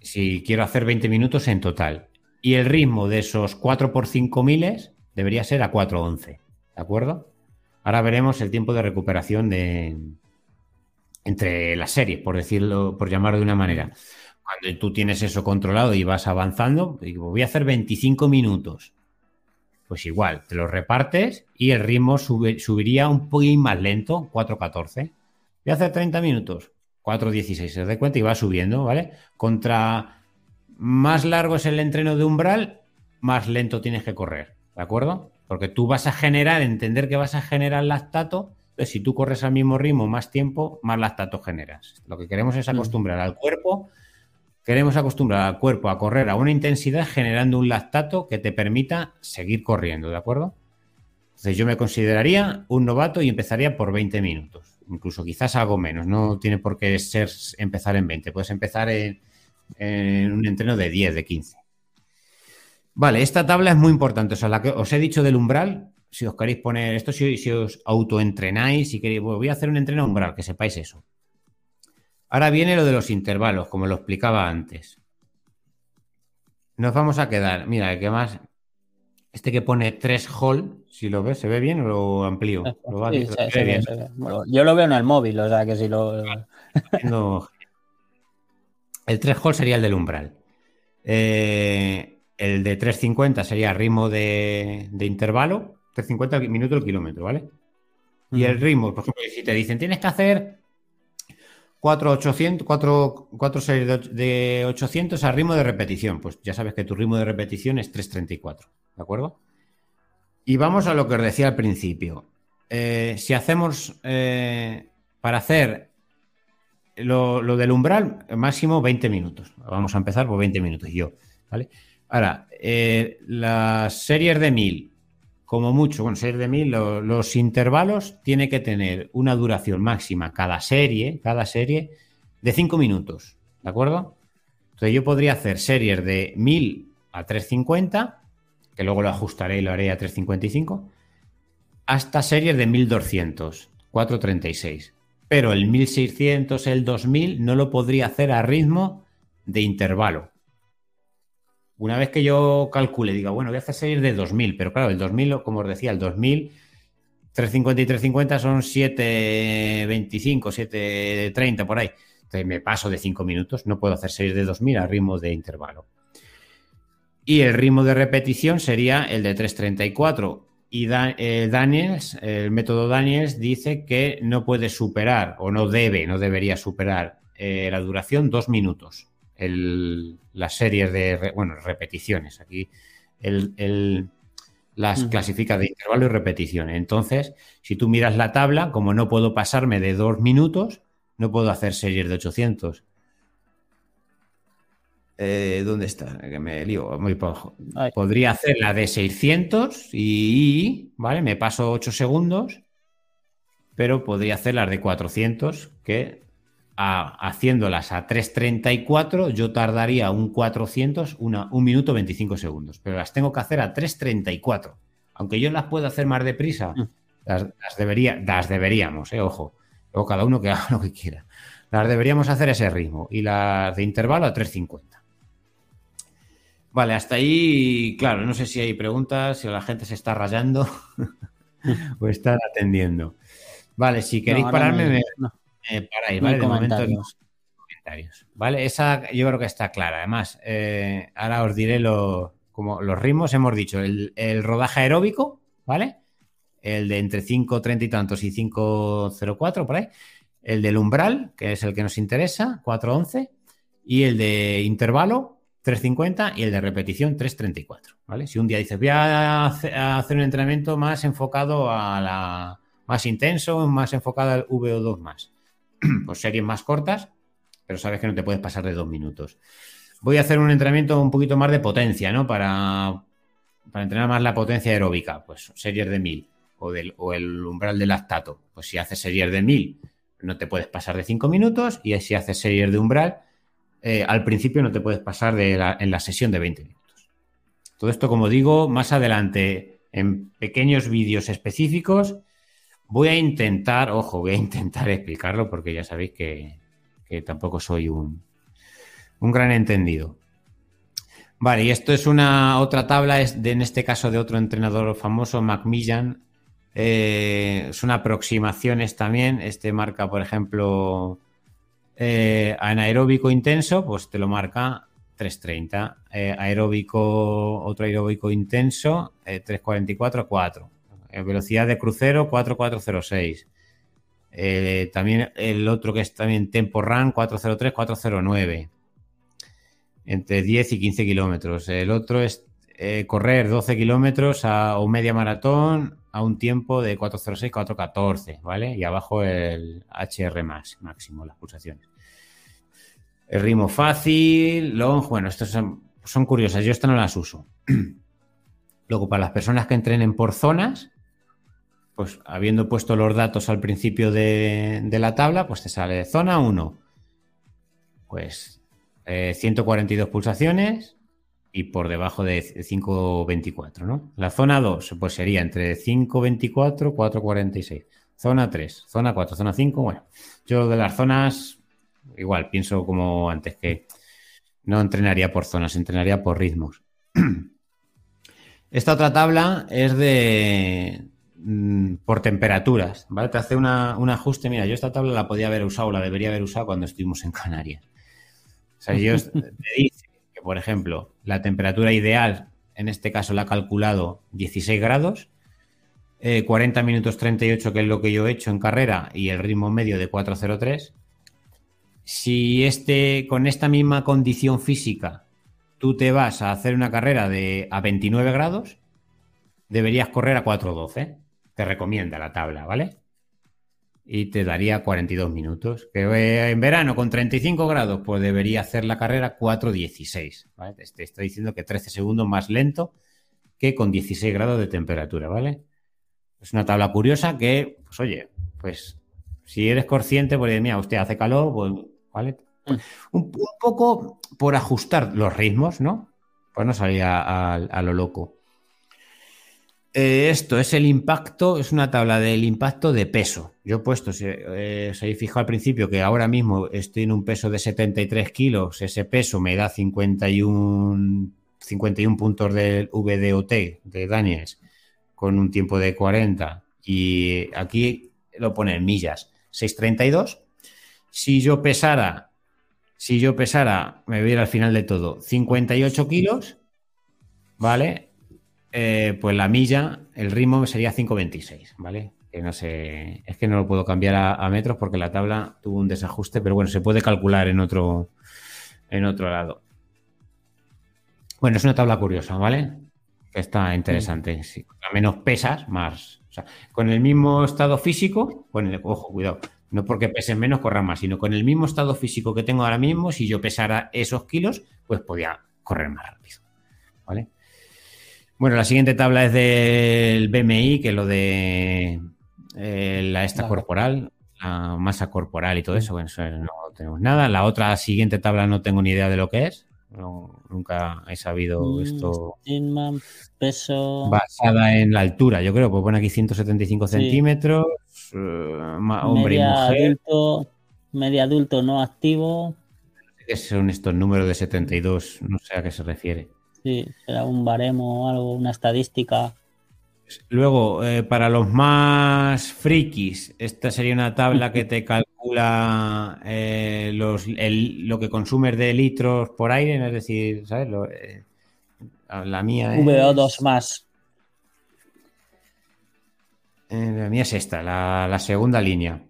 Speaker 1: Si quiero hacer 20 minutos en total. Y el ritmo de esos 4 por 5 miles debería ser a 4.11. ¿De acuerdo? Ahora veremos el tiempo de recuperación de entre las series, por decirlo, por llamarlo de una manera. Cuando tú tienes eso controlado y vas avanzando, digo, voy a hacer 25 minutos. Pues igual, te lo repartes y el ritmo subiría un poquito más lento, 4.14. Voy a hacer 30 minutos. 4.16, se da cuenta y va subiendo, ¿vale? Contra más largo es el entreno de umbral, más lento tienes que correr, ¿de acuerdo? Porque tú vas a generar, entender que vas a generar lactato, Entonces, si tú corres al mismo ritmo más tiempo, más lactato generas. Lo que queremos es mm. acostumbrar al cuerpo, queremos acostumbrar al cuerpo a correr a una intensidad generando un lactato que te permita seguir corriendo, ¿de acuerdo? Entonces, yo me consideraría un novato y empezaría por 20 minutos, incluso quizás algo menos, no tiene por qué ser empezar en 20, puedes empezar en, un entreno de 10, de 15. Vale, esta tabla es muy importante. O sea, la que os he dicho del umbral, si os queréis poner esto, si, si os autoentrenáis, si queréis, voy a hacer un entreno umbral, que sepáis eso. Ahora viene lo de los intervalos, como lo explicaba antes. Nos vamos a quedar, mira, el que más, este que pone 3 hall, si lo ves, ¿se ve bien o <laughs> lo amplío?
Speaker 2: yo lo veo en el móvil, o sea que si lo... <laughs>
Speaker 1: el 3 hall sería el del umbral. Eh, el de 350 sería ritmo de, intervalo, 350 minutos el kilómetro, ¿vale? Y el ritmo, por ejemplo, si te dicen tienes que hacer 4, 800, 4, 4 series de 800 a ritmo de repetición, pues ya sabes que tu ritmo de repetición es 334, ¿de acuerdo? Y vamos a lo que os decía al principio. Eh, si hacemos eh, para hacer lo, lo, del umbral, máximo 20 minutos. Vamos a empezar por 20 minutos yo, ¿vale? Ahora, eh, las series de 1000, como mucho, bueno, series de 1000, los intervalos tiene que tener una duración máxima cada serie, cada serie, de 5 minutos, ¿de acuerdo? Entonces yo podría hacer series de 1000 a 350, que luego lo ajustaré y lo haré a 355, hasta series de 1200, 436. Pero el 1600, el 2000 no lo podría hacer a ritmo de intervalo. Una vez que yo calcule, diga, bueno, voy a hacer series de 2000, pero claro, el 2000, como os decía, el 2000, 350 y 350 son 725, 730 por ahí. Entonces me paso de 5 minutos, no puedo hacer series de 2000 a ritmo de intervalo. Y el ritmo de repetición sería el de 334. Y eh, Daniels, el método Daniels, dice que no puede superar, o no debe, no debería superar eh, la duración dos minutos las series de, bueno, repeticiones. Aquí las clasifica de intervalo y repetición. Entonces, si tú miras la tabla, como no puedo pasarme de dos minutos, no puedo hacer series de 800. Eh, ¿Dónde está? Que me lío muy poco. Podría hacer la de 600 y, ¿vale? Me paso 8 segundos, pero podría hacer las de 400, que haciéndolas a 3.34, yo tardaría un 400, una, un minuto 25 segundos, pero las tengo que hacer a 3.34. Aunque yo las puedo hacer más deprisa, mm. las, debería, las deberíamos, eh, ojo, luego cada uno que haga <laughs> lo que quiera. Las deberíamos hacer a ese ritmo y las de intervalo a 3.50. Vale, hasta ahí, claro, no sé si hay preguntas, si la gente se está rayando <laughs> o está atendiendo. Vale, si queréis pararme, eh, para ahí, ¿vale? De momento los comentarios. ¿Vale? Esa yo creo que está clara. Además, eh, ahora os diré lo, como los ritmos. Hemos dicho el, rodaje aeróbico, ¿vale? El de entre 5.30 y tantos y 5.04 por ahí. El del umbral, que es el que nos interesa, 4.11. Y el de intervalo, 3.50 y el de repetición 3.34, ¿vale? Si un día dices, voy a hacer un entrenamiento más enfocado a la más intenso, más enfocado al VO2 más. <clears throat> pues series más cortas, pero sabes que no te puedes pasar de dos minutos. Voy a hacer un entrenamiento un poquito más de potencia, ¿no? Para, para entrenar más la potencia aeróbica, pues series de mil o, del, o el umbral del lactato. Pues si haces series de mil, no te puedes pasar de cinco minutos y si haces series de umbral, eh, al principio no te puedes pasar de en la sesión de 20 minutos. Todo esto, como digo, más adelante en pequeños vídeos específicos Voy a intentar, ojo, voy a intentar <laughs> explicarlo porque ya sabéis que, tampoco soy un, un, gran entendido. Vale, y esto es una otra tabla, es de, en este caso de otro entrenador famoso, Macmillan. Eh, son aproximaciones también. Este marca, por ejemplo, eh, anaeróbico intenso, pues te lo marca 330. Eh, aeróbico, otro aeróbico intenso, 344, 4 velocidad de crucero 4406. Eh, también el otro que es también Tempo Run 403, 409. Entre 10 y 15 kilómetros. El otro es eh, correr 12 kilómetros o media maratón a un tiempo de 406, 414, ¿vale? Y abajo el HR máximo, las pulsaciones. El ritmo fácil, long, bueno, estas son, son curiosas, yo estas no las uso. <clears throat> Luego, para las personas que entrenen por zonas, pues habiendo puesto los datos al principio de, la tabla, pues te sale zona 1, pues 142 eh, pulsaciones y por debajo de 524, ¿no? La zona 2, pues sería entre 524 446. Zona 3, zona 4, zona 5, bueno, yo de las zonas, igual, pienso como antes que no entrenaría por zonas, entrenaría por ritmos. <clears throat> Esta otra tabla es de mm, por temperaturas, ¿vale? Te hace un ajuste. Mira, yo esta tabla la podía haber usado, la debería haber usado cuando estuvimos en Canarias. O sea, yo <laughs> te dice que, por ejemplo, la temperatura ideal, en este caso la ha calculado 16 grados, 40 eh, minutos 38, que es lo que yo he hecho en carrera, y el ritmo medio de 403. Si este, con esta misma condición física tú te vas a hacer una carrera de a 29 grados, deberías correr a 4.12. Te recomienda la tabla, ¿vale? Y te daría 42 minutos. Que eh, en verano con 35 grados, pues debería hacer la carrera 4.16. ¿vale? Te estoy diciendo que 13 segundos más lento que con 16 grados de temperatura, ¿vale? Es una tabla curiosa que, pues oye, pues si eres consciente, pues mira, usted hace calor, pues, ¿vale? Un, poco por ajustar los ritmos, ¿no? Pues no salía a, lo loco. Eh, esto es el impacto, es una tabla del impacto de peso. Yo he puesto, si eh, habéis fijado al principio que ahora mismo estoy en un peso de 73 kilos, ese peso me da 51, 51 puntos del VDOT de Daniels con un tiempo de 40 y aquí lo pone en millas, 632. Si yo pesara si yo pesara, me voy al final de todo, 58 kilos, ¿vale? Eh, pues la milla, el ritmo sería 5.26, ¿vale? Que no sé, es que no lo puedo cambiar a, metros porque la tabla tuvo un desajuste, pero bueno, se puede calcular en otro, en otro lado. Bueno, es una tabla curiosa, ¿vale? Está interesante. Sí, a menos pesas, más. O sea, con el mismo estado físico, con el, ojo, cuidado, no porque pesen menos, corran más, sino con el mismo estado físico que tengo ahora mismo, si yo pesara esos kilos, pues podía correr más rápido. ¿Vale? Bueno, la siguiente tabla es del BMI, que es lo de eh, la esta corporal, la masa corporal y todo eso. Bueno, eso no tenemos nada. La otra siguiente tabla no tengo ni idea de lo que es. nunca he sabido mm, esto.
Speaker 2: peso.
Speaker 1: Basada en la altura, yo creo, pues pone aquí 175 centímetros. Eh, hombre y mujer.
Speaker 2: Adulto, medio adulto no activo.
Speaker 1: ¿Qué son estos números de 72? No sé a qué se refiere.
Speaker 2: Sí, será un baremo o algo, una estadística.
Speaker 1: Luego, eh, para los más frikis, esta sería una tabla que te calcula eh, lo que consumes de litros por aire, es decir, ¿sabes? la mía
Speaker 2: es... VO2 más.
Speaker 1: Eh, la mía es esta, la, segunda línea,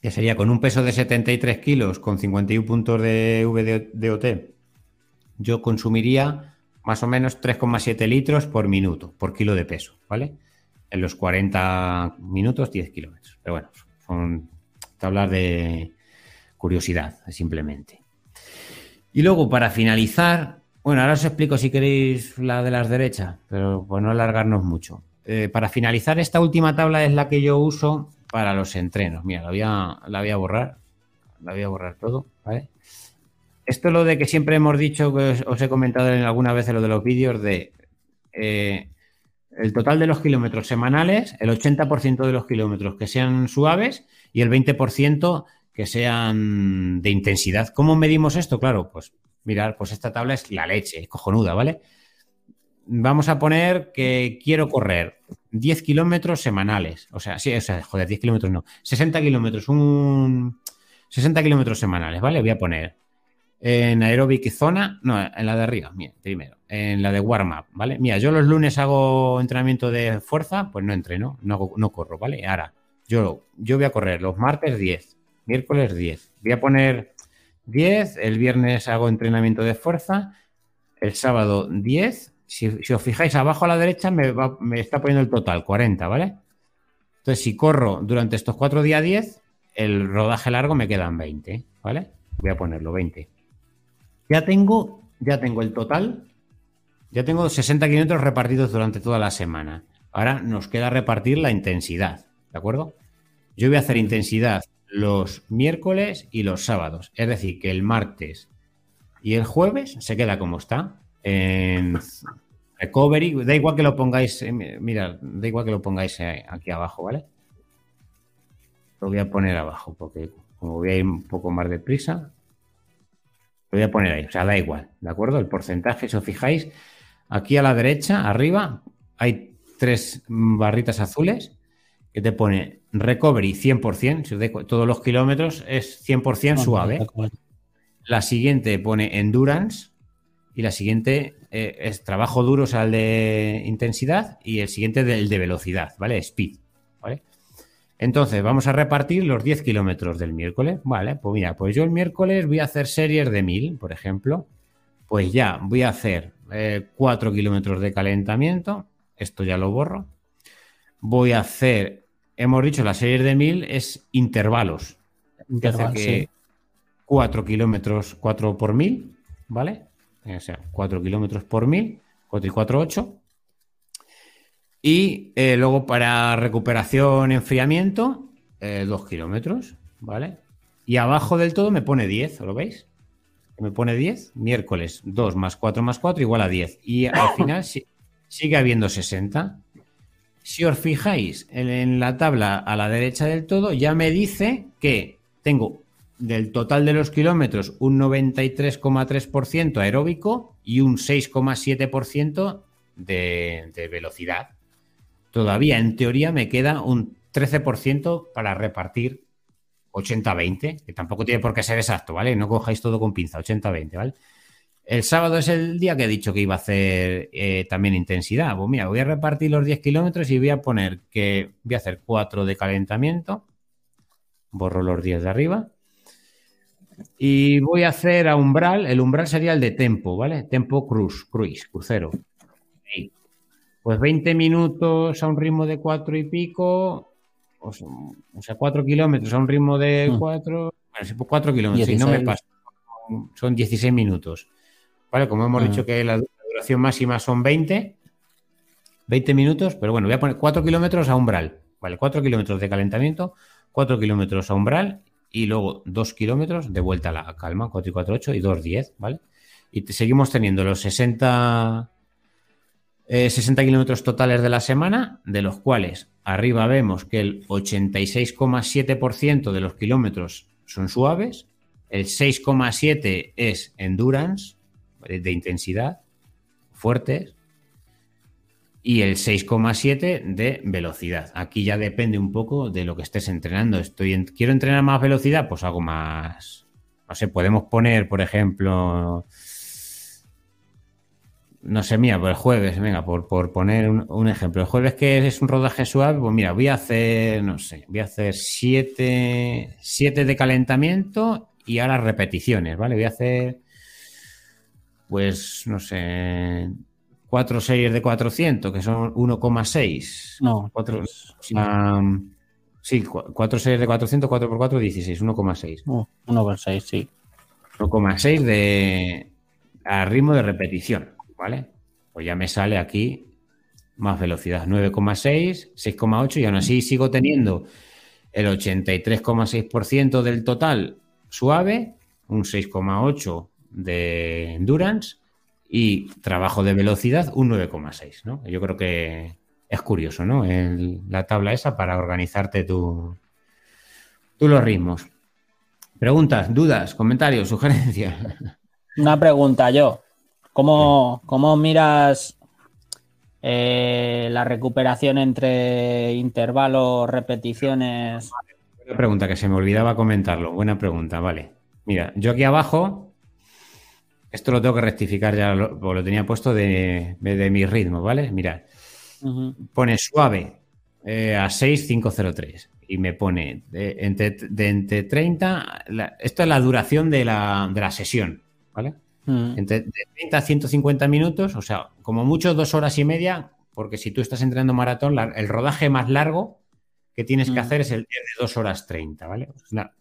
Speaker 1: que sería con un peso de 73 kilos con 51 puntos de VDOT, yo consumiría más o menos 3,7 litros por minuto, por kilo de peso, ¿vale? En los 40 minutos, 10 kilómetros. Pero bueno, son tablas de curiosidad, simplemente. Y luego, para finalizar, bueno, ahora os explico si queréis la de las derechas, pero por no alargarnos mucho. Eh, para finalizar, esta última tabla es la que yo uso para los entrenos. Mira, la voy a, la voy a borrar. La voy a borrar todo, ¿vale? Esto es lo de que siempre hemos dicho, que os, he comentado en alguna vez en lo de los vídeos, de eh, el total de los kilómetros semanales, el 80% de los kilómetros que sean suaves y el 20% que sean de intensidad. ¿Cómo medimos esto? Claro, pues mirar, pues esta tabla es la leche, cojonuda, ¿vale? vamos a poner que quiero correr 10 kilómetros semanales. O sea, sí, o sea, joder, 10 kilómetros no. 60 kilómetros, un 60 kilómetros semanales, ¿vale? Voy a poner en aeróbic zona, no, en la de arriba, mira, primero, en la de warm-up, ¿vale? Mira, yo los lunes hago entrenamiento de fuerza, pues no entreno, no, corro, ¿vale? Ahora, yo, yo voy a correr los martes 10, miércoles 10, voy a poner 10, el viernes hago entrenamiento de fuerza, el sábado 10 si, os fijáis abajo a la derecha me, me, está poniendo el total, 40, ¿vale? Entonces, si corro durante estos cuatro días 10, el rodaje largo me quedan 20, ¿vale? Voy a ponerlo 20. Ya tengo, ya tengo el total, ya tengo 60 kilómetros repartidos durante toda la semana. Ahora nos queda repartir la intensidad, ¿de acuerdo? Yo voy a hacer intensidad los miércoles y los sábados. Es decir, que el martes y el jueves se queda como está. En recovery, da igual que lo pongáis, eh, mira, da igual que lo pongáis eh, aquí abajo, ¿vale? Lo voy a poner abajo porque como voy a ir un poco más deprisa, lo voy a poner ahí. O sea, da igual, ¿de acuerdo? El porcentaje, si os fijáis, aquí a la derecha, arriba, hay tres barritas azules que te pone recovery 100%, todos los kilómetros es 100% suave. La siguiente pone endurance y la siguiente eh, es trabajo duro, o sea, el de intensidad y el siguiente del de velocidad, ¿vale? Speed, ¿vale? Entonces, vamos a repartir los 10 kilómetros del miércoles, ¿vale? Pues mira, pues yo el miércoles voy a hacer series de 1000, por ejemplo. Pues ya voy a hacer 4 eh, kilómetros de calentamiento, esto ya lo borro. Voy a hacer hemos dicho la serie de 1000 es intervalos. Interval, que 4 kilómetros, 4 por 1000, ¿vale? O sea, 4 kilómetros por 1000, 4 y 4, 8. Y eh, luego para recuperación, enfriamiento, 2 eh, kilómetros, ¿vale? Y abajo del todo me pone 10, ¿lo veis? Me pone 10, miércoles 2 más 4 más 4 igual a 10. Y al <laughs> final sigue habiendo 60. Si os fijáis en, la tabla a la derecha del todo, ya me dice que tengo del total de los kilómetros un 93,3% aeróbico y un 6,7% de, de velocidad. Todavía, en teoría, me queda un 13% para repartir 80-20, que tampoco tiene por qué ser exacto, ¿vale? No cojáis todo con pinza, 80-20, ¿vale? El sábado es el día que he dicho que iba a hacer eh, también intensidad. Pues mira, voy a repartir los 10 kilómetros y voy a poner que voy a hacer 4 de calentamiento. Borro los 10 de arriba. Y voy a hacer a umbral. El umbral sería el de tempo, ¿vale? Tempo cruise, cruise, crucero. Pues 20 minutos a un ritmo de 4 y pico. O sea, 4 kilómetros a un ritmo de 4. Mm. Bueno, 4 kilómetros, si no me pasa. Son 16 minutos. ¿Vale? Como hemos dicho que la duración máxima son 20, 20 minutos, pero bueno, voy a poner 4 kilómetros a umbral, ¿vale? 4 kilómetros de calentamiento, 4 kilómetros a umbral y luego 2 kilómetros de vuelta a la calma, 4 y 4, 8 y 2, 10, ¿vale? Y seguimos teniendo los 60, 60 eh, kilómetros totales de la semana, de los cuales arriba vemos que el 86,7% de los kilómetros son suaves, el 6,7% es endurance, de intensidad fuertes y el 6,7 de velocidad. Aquí ya depende un poco de lo que estés entrenando. Estoy quiero entrenar más velocidad, pues hago más. No sé, podemos poner, por ejemplo, no sé, mira, por el jueves, venga, por, por poner un, ejemplo. El jueves que es un rodaje suave, pues mira, voy a hacer, no sé, voy a hacer 7 siete de calentamiento y ahora repeticiones, ¿vale? Voy a hacer pues, no sé, cuatro series de 400, que son 1,6.
Speaker 2: No.
Speaker 1: Cuatro, sí, cuatro series de 400, 4 por 4, 16, 1,6.
Speaker 2: 1,6, sí.
Speaker 1: 1,6 de a ritmo de repetición, ¿vale? Pues ya me sale aquí más velocidad, 9,6, 6,8 y aún así sigo teniendo el 83,6% del total suave, un 6,8 de endurance y trabajo de velocidad un 9,6, ¿no? Yo creo que es curioso, ¿no? la tabla esa para organizarte tú los ritmos. Preguntas, dudas, comentarios, sugerencias.
Speaker 2: Una pregunta yo. ¿Cómo, cómo miras eh, la recuperación entre intervalos, repeticiones?
Speaker 1: Buena pregunta, que se me olvidaba comentarlo. Buena pregunta, vale. Mira, yo aquí abajo esto lo tengo que rectificar ya, lo, lo tenía puesto de, mi ritmo, ¿vale? Mirad. Pone suave eh, a 6,503 y me pone de entre, 30. esto es la duración de la, sesión, ¿vale? Mm. Entre de 30 a 150 minutos, o sea, como mucho dos horas y media, porque si tú estás entrenando maratón, el rodaje más largo que tienes que mm. hacer es el de 2 horas 30, ¿vale? Una,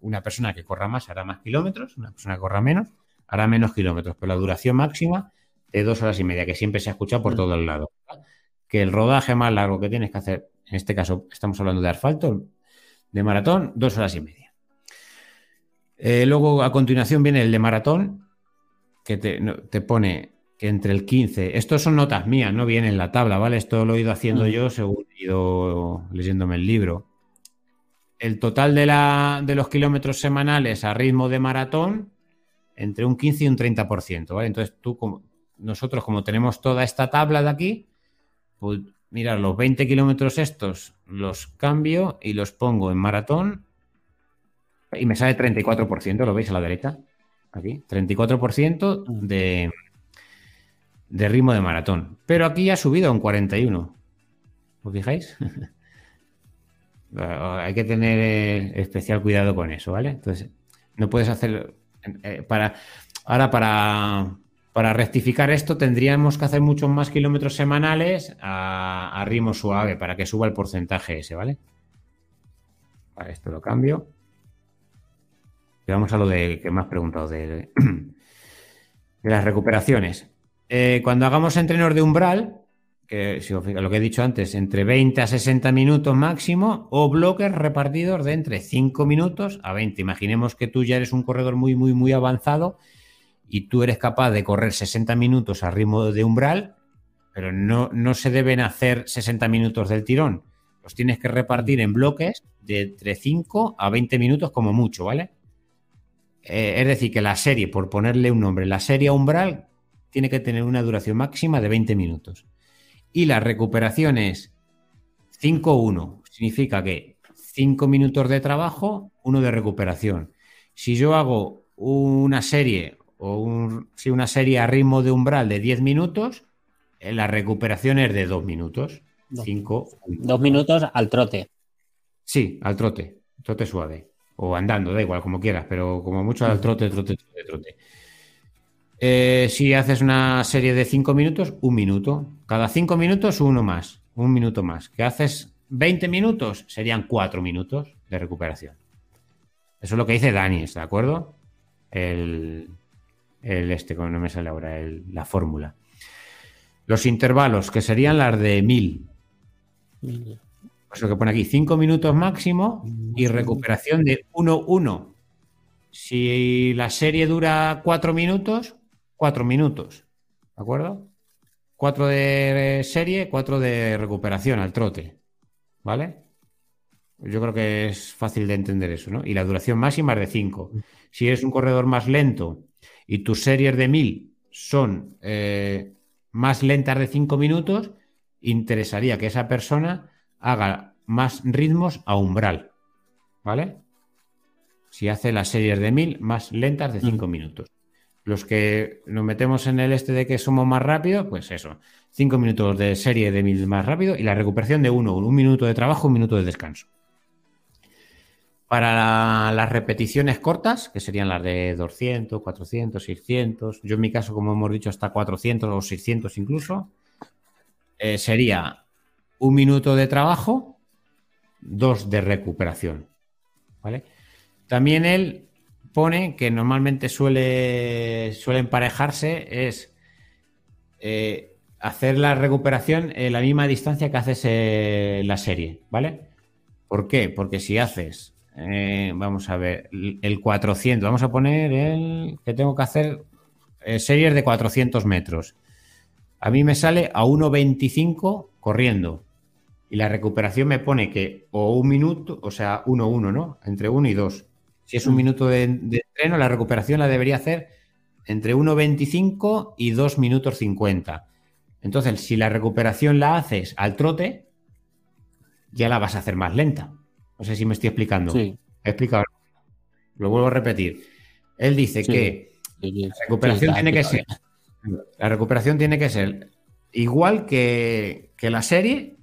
Speaker 1: una, persona que corra más hará más kilómetros, una persona que corra menos hará menos kilómetros, pero la duración máxima de dos horas y media, que siempre se ha escuchado por mm. todo el lado. Que el rodaje más largo que tienes que hacer, en este caso estamos hablando de asfalto, de maratón, dos horas y media. Eh, luego, a continuación, viene el de maratón, que te, pone que entre el 15, estos son notas mías, no viene en la tabla, ¿vale? Esto lo he ido haciendo mm. yo según he ido leyéndome el libro. El total de, la, de los kilómetros semanales a ritmo de maratón, entre un 15 y un 30%, ¿vale? Entonces tú, como, nosotros como tenemos toda esta tabla de aquí, pues mira, los 20 kilómetros estos los cambio y los pongo en maratón y me sale 34%, ¿lo veis a la derecha? Aquí, 34% mm. de, de ritmo de maratón. Pero aquí ha subido a un 41. ¿Os fijáis? <laughs> Hay que tener especial cuidado con eso, ¿vale? Entonces, no puedes hacer... Eh, para, ahora, para, para rectificar esto, tendríamos que hacer muchos más kilómetros semanales a, ritmo suave para que suba el porcentaje ese, ¿vale? Vale, esto lo cambio. Vamos a lo de que me has preguntado de, <clears throat> las recuperaciones. Eh, cuando hagamos entrenos de umbral, que lo que he dicho antes, entre 20 a 60 minutos máximo, o bloques repartidos de entre 5 minutos a 20. Imaginemos que tú ya eres un corredor muy, muy, muy avanzado y tú eres capaz de correr 60 minutos a ritmo de umbral, pero no, no se deben hacer 60 minutos del tirón. Los tienes que repartir en bloques de entre 5 a 20 minutos como mucho, ¿vale? Eh, es decir, que la serie, por ponerle un nombre, la serie umbral tiene que tener una duración máxima de 20 minutos. Y la recuperación es 5-1. Significa que 5 minutos de trabajo, 1 de recuperación. Si yo hago una serie o un, si una serie a ritmo de umbral de 10 minutos, eh, la recuperación es de 2 minutos. 5.
Speaker 2: Dos minutos al trote.
Speaker 1: Sí, al trote. Trote suave. O andando, da igual, como quieras, pero como mucho al trote, trote, trote, trote. Eh, si haces una serie de 5 minutos, un minuto. Cada 5 minutos, uno más. Un minuto más. Que haces 20 minutos, serían 4 minutos de recuperación. Eso es lo que dice Dani, ¿está de acuerdo? El, el este, como no me sale ahora, la fórmula. Los intervalos, que serían las de 1000. Eso que pone aquí, 5 minutos máximo y recuperación de 1-1. Si la serie dura 4 minutos, 4 minutos. ¿De acuerdo? 4 de serie, 4 de recuperación al trote. ¿Vale? Yo creo que es fácil de entender eso, ¿no? Y la duración máxima es de 5. Si eres un corredor más lento y tus series de 1000 son eh, más lentas de 5 minutos, interesaría que esa persona haga más ritmos a umbral. ¿Vale? Si hace las series de 1000 más lentas de 5 mm. minutos. Los que nos metemos en el este de que somos más rápidos, pues eso. 5 minutos de serie de 1000 más rápido y la recuperación de 1, un minuto de trabajo, un minuto de descanso. Para las repeticiones cortas, que serían las de 200, 400, 600, yo en mi caso, como hemos dicho, hasta 400 o 600 incluso, eh, sería un minuto de trabajo, dos de recuperación. ¿Vale? También él pone que normalmente suele, suele emparejarse es eh, hacer la recuperación en la misma distancia que haces en la serie, ¿vale? ¿Por qué? Porque si haces eh, vamos a ver, el 400. Vamos a poner el que tengo que hacer eh, series de 400 metros. A mí me sale a 1.25 corriendo. Y la recuperación me pone que o un minuto, o sea, 1-1, ¿no? Entre 1 y 2. Si es un mm. minuto de, de entreno, la recuperación la debería hacer entre 1.25 y 2 minutos 50. Entonces, si la recuperación la haces al trote, ya la vas a hacer más lenta. No sé si me estoy explicando. Sí. He explicado. Lo vuelvo a repetir. Él dice que la recuperación tiene que ser. La recuperación tiene que ser igual que, la serie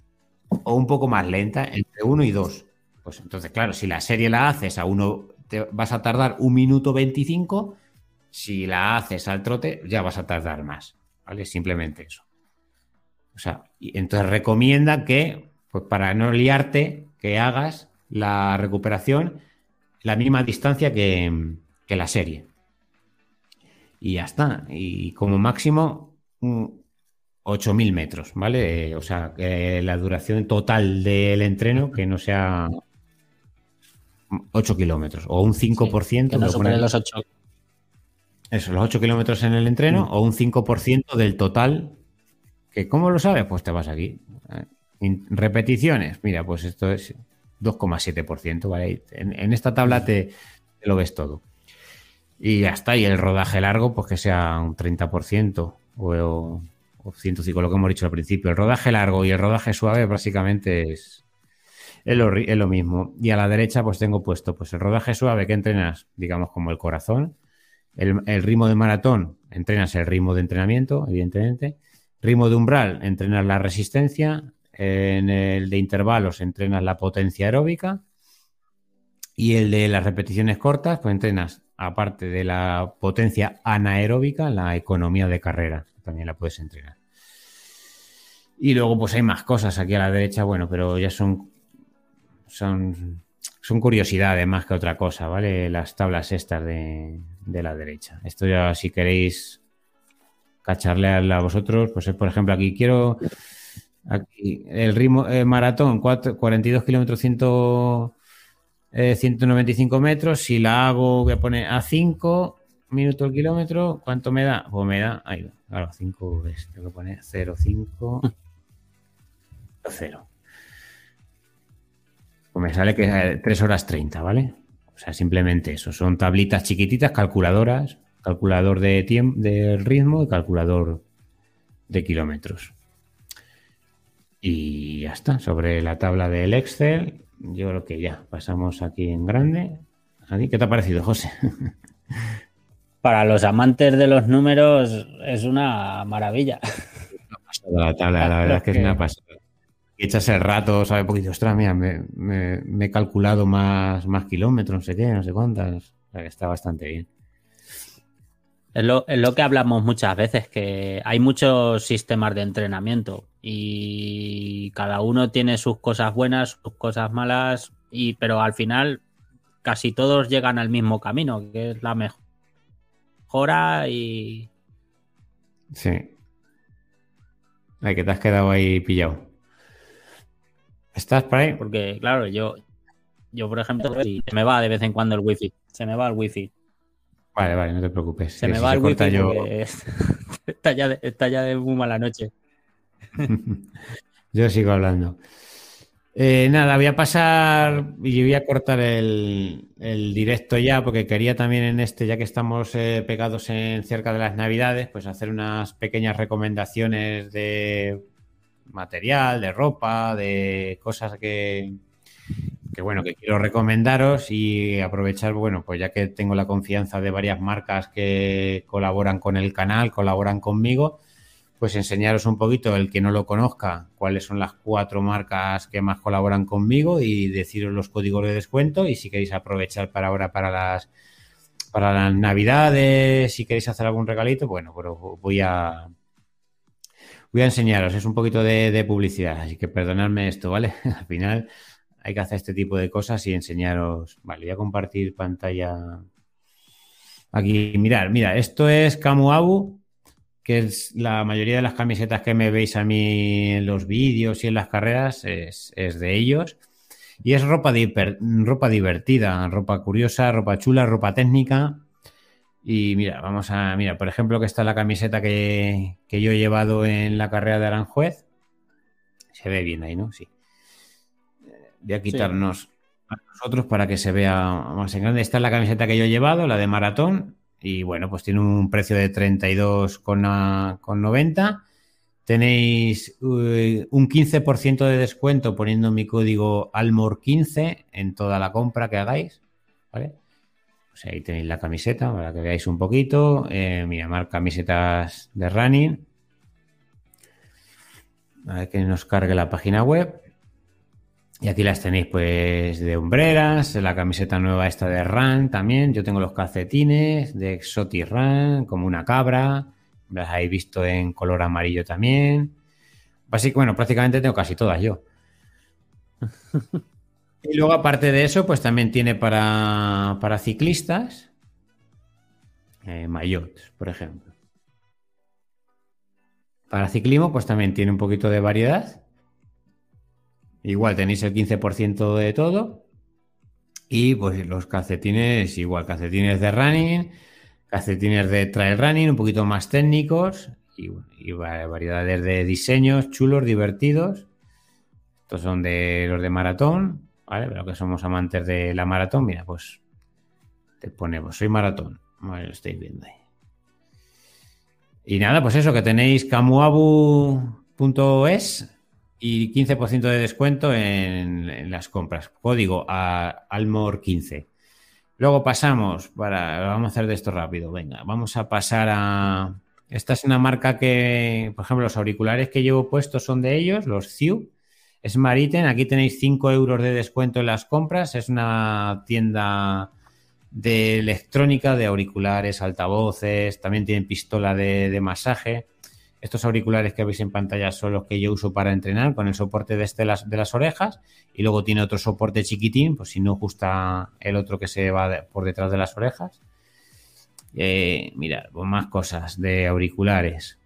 Speaker 1: o un poco más lenta, entre 1 y 2. Pues entonces, claro, si la serie la haces a uno, te vas a tardar un minuto 25, Si la haces al trote, ya vas a tardar más, ¿vale? Simplemente eso. O sea, entonces recomienda que, pues para no liarte, que hagas la recuperación la misma distancia que, que la serie. Y ya está. Y como máximo, 8.000 metros, ¿vale? O sea, que la duración total del entreno que no sea 8 kilómetros o un 5%.
Speaker 2: no los 8.
Speaker 1: Eso, los 8 kilómetros en el entreno mm. o un 5% del total. Que, ¿Cómo lo sabes? Pues te vas aquí. Eh, repeticiones, mira, pues esto es 2,7%, ¿vale? En, esta tabla te, lo ves todo. Y ya está. Y el rodaje largo, pues que sea un 30% o, o 105, lo que hemos dicho al principio. El rodaje largo y el rodaje suave básicamente es, es, lo, mismo. Y a la derecha, pues tengo puesto pues el rodaje suave que entrenas, digamos, como el corazón. El, el ritmo de maratón, entrenas el ritmo de entrenamiento, evidentemente. Ritmo de umbral, entrenas la resistencia. En el de intervalos entrenas la potencia aeróbica y el de las repeticiones cortas, pues entrenas, aparte de la potencia anaeróbica, la economía de carrera, también la puedes entrenar. Y luego pues hay más cosas aquí a la derecha, bueno, pero ya son, son, son curiosidades más que otra cosa, ¿vale? Las tablas estas de, la derecha. Esto ya si queréis cacharle a vosotros, pues por ejemplo aquí quiero Aquí, el ritmo eh, maratón, 42 kilómetros, 195 eh, metros. Si la hago, voy a poner a 5 minutos el kilómetro. ¿Cuánto me da? Pues me da, ahí va, claro, 5 es, tengo que poner 0, <laughs> 5, 0. Pues me sale que es 3 horas 30, ¿vale? O sea, simplemente eso. Son tablitas chiquititas, calculadoras, calculador de tiempo, del ritmo y calculador de kilómetros. Y ya está, sobre la tabla del Excel, yo creo que ya pasamos aquí en grande. ¿Qué te ha parecido, José? <laughs>
Speaker 2: Para los amantes de los números es una maravilla.
Speaker 1: La tabla, la <laughs> verdad es que es una pasada. Echas el rato, sabe poquito, ostras, mira, me, he calculado más, más kilómetros, no sé qué, no sé cuántas. O sea que está bastante bien.
Speaker 2: Es lo, que hablamos muchas veces, que hay muchos sistemas de entrenamiento y cada uno tiene sus cosas buenas, sus cosas malas, y, pero al final casi todos llegan al mismo camino, que es la mejora y...
Speaker 1: Sí. Ay, que te has quedado ahí pillado. ¿Estás por ahí?
Speaker 2: Porque, claro, yo, yo por ejemplo, se me va de vez en cuando el wifi. Se me va el wifi.
Speaker 1: Vale, vale, no te preocupes.
Speaker 2: Se me va el wifi yo... <laughs> está, ya de, está ya de muy mala noche. <laughs>
Speaker 1: yo sigo hablando. Eh, nada, voy a pasar y voy a cortar el, directo ya, porque quería también en este, ya que estamos eh, pegados en cerca de las Navidades, pues hacer unas pequeñas recomendaciones de material, de ropa, de cosas que, que bueno, que quiero recomendaros y aprovechar, bueno, pues ya que tengo la confianza de varias marcas que colaboran con el canal, colaboran conmigo, pues enseñaros un poquito, el que no lo conozca, cuáles son las cuatro marcas que más colaboran conmigo y deciros los códigos de descuento y si queréis aprovechar para ahora para las para las navidades, si queréis hacer algún regalito, bueno, pero voy a voy a enseñaros, es un poquito de, publicidad, así que perdonadme esto, ¿vale? <laughs> Al final hay que hacer este tipo de cosas y enseñaros. Vale, voy a compartir pantalla. Aquí, mirar, mira, esto es Camuabu, que es la mayoría de las camisetas que me veis a mí en los vídeos y en las carreras, es, de ellos. Y es ropa, ropa divertida, ropa curiosa, ropa chula, ropa técnica. Y mira, vamos a, mira, por ejemplo, que está la camiseta que, que yo he llevado en la carrera de Aranjuez. Se ve bien ahí, ¿no? Sí. Voy a quitarnos a nosotros para que se vea más en grande. Esta es la camiseta que yo he llevado, la de maratón. Y bueno, pues tiene un precio de 32,90. Tenéis uh, un 15% de descuento poniendo mi código ALMOR15 en toda la compra que hagáis. ¿Vale? Pues ahí tenéis la camiseta para que veáis un poquito. Eh, mira, más camisetas de running. A ver que nos cargue la página web. Y aquí las tenéis pues de Umbreras, la camiseta nueva esta de Ran también. Yo tengo los calcetines de Exotic Ran, como una cabra. Las habéis visto en color amarillo también. Así bueno, prácticamente tengo casi todas yo. <laughs> y luego, aparte de eso, pues también tiene para, para ciclistas eh, mayots, por ejemplo. Para ciclismo, pues también tiene un poquito de variedad. Igual tenéis el 15% de todo. Y pues los calcetines, igual, calcetines de running, calcetines de trail running, un poquito más técnicos y, variedades de diseños chulos, divertidos. Estos son de los de maratón, ¿vale? Pero que somos amantes de la maratón, mira, pues te ponemos, soy maratón. Vale, lo estáis viendo ahí. Y nada, pues eso, que tenéis camuabu.es y 15% de descuento en, las compras. Código a Almor15. Luego pasamos para. Vamos a hacer de esto rápido. Venga, vamos a pasar a. Esta es una marca que, por ejemplo, los auriculares que llevo puestos son de ellos, los Ciu. Es Mariten. Aquí tenéis 5 euros de descuento en las compras. Es una tienda de electrónica, de auriculares, altavoces. También tienen pistola de, de masaje. Estos auriculares que veis en pantalla son los que yo uso para entrenar con el soporte de, este, de las orejas y luego tiene otro soporte chiquitín, pues si no gusta el otro que se va por detrás de las orejas. Eh, más cosas de auriculares.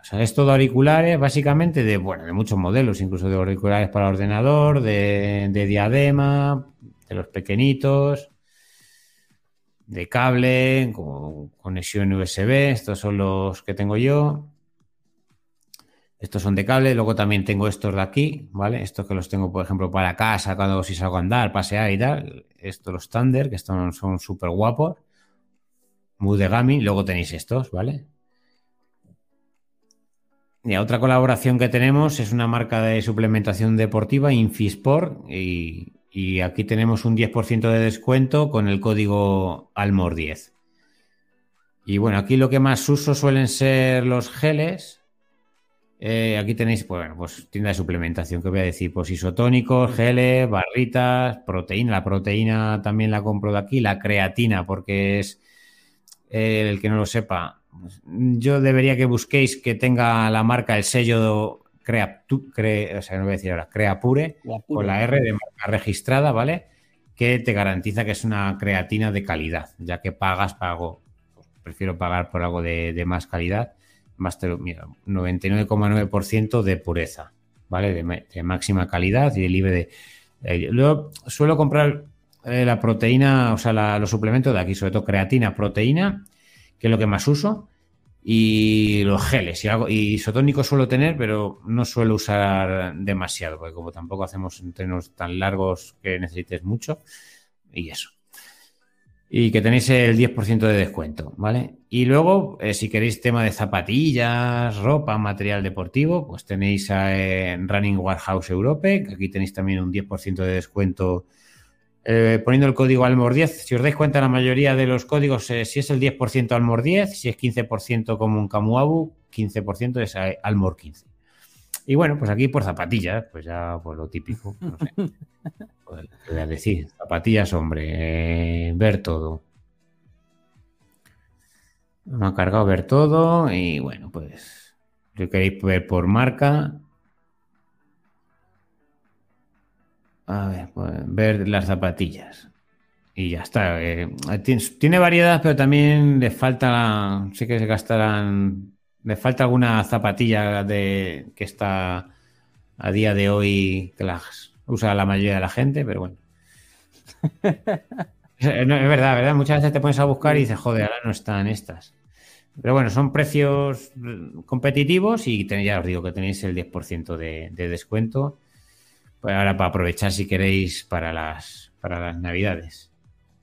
Speaker 1: O sea, es todo auriculares básicamente de, bueno, de muchos modelos, incluso de auriculares para ordenador, de, de diadema, de los pequeñitos de cable, con conexión USB. Estos son los que tengo yo. Estos son de cable. Luego también tengo estos de aquí, ¿vale? Estos que los tengo, por ejemplo, para casa, cuando si salgo a andar, pasear y tal. Estos los Thunder, que son súper guapos. Muy de gaming. Luego tenéis estos, ¿vale? Otra colaboración que tenemos es una marca de suplementación deportiva, Infisport, y y aquí tenemos un 10% de descuento con el código ALMOR10. Y bueno, aquí lo que más uso suelen ser los geles. Eh, aquí tenéis, pues, bueno, pues tienda de suplementación, que voy a decir, pues isotónicos, geles, barritas, proteína. La proteína también la compro de aquí, la creatina, porque es eh, el que no lo sepa. Yo debería que busquéis que tenga la marca, el sello crea, o sea, no voy a decir ahora, crea pure, con la R de marca registrada, ¿vale? Que te garantiza que es una creatina de calidad, ya que pagas, pago, pues prefiero pagar por algo de, más calidad, más te mira, 99,9% de pureza, ¿vale? De, máxima calidad y de libre de... Eh, luego suelo comprar eh, la proteína, o sea, los suplementos de aquí, sobre todo creatina, proteína, que es lo que más uso y los geles. Y, algo, isotónicos suelo tener, pero no suelo usar demasiado, porque como tampoco hacemos entrenos tan largos que necesites mucho, y eso. Y que tenéis el 10% de descuento, ¿vale? Y luego, eh, si queréis tema de zapatillas, ropa, material deportivo, pues tenéis a eh, Running Warehouse Europe, que aquí tenéis también un 10% de descuento eh, poniendo el código Almor10. Si os dais cuenta, la mayoría de los códigos, eh, si es el 10% Almor10, si es 15% como un Camuabu, 15% es eh, Almor15. Y bueno, pues aquí por zapatillas, pues ya por lo típico. No sé. <laughs> Pues, voy a decir? Zapatillas, hombre, ver todo. Me ha cargado ver todo y bueno, pues si queréis ver por marca, A ver, pues, ver las zapatillas. Y ya está. Eh, tiene, variedad, pero también le falta. sé que se gastarán. Le falta alguna zapatilla de que está a día de hoy que las usa la mayoría de la gente, pero bueno. <laughs> es, verdad, ¿verdad? Muchas veces te pones a buscar y dices, joder, ahora no están estas. Pero bueno, son precios competitivos y ya os digo que tenéis el 10% de descuento pues ahora para aprovechar si queréis para las, para las navidades.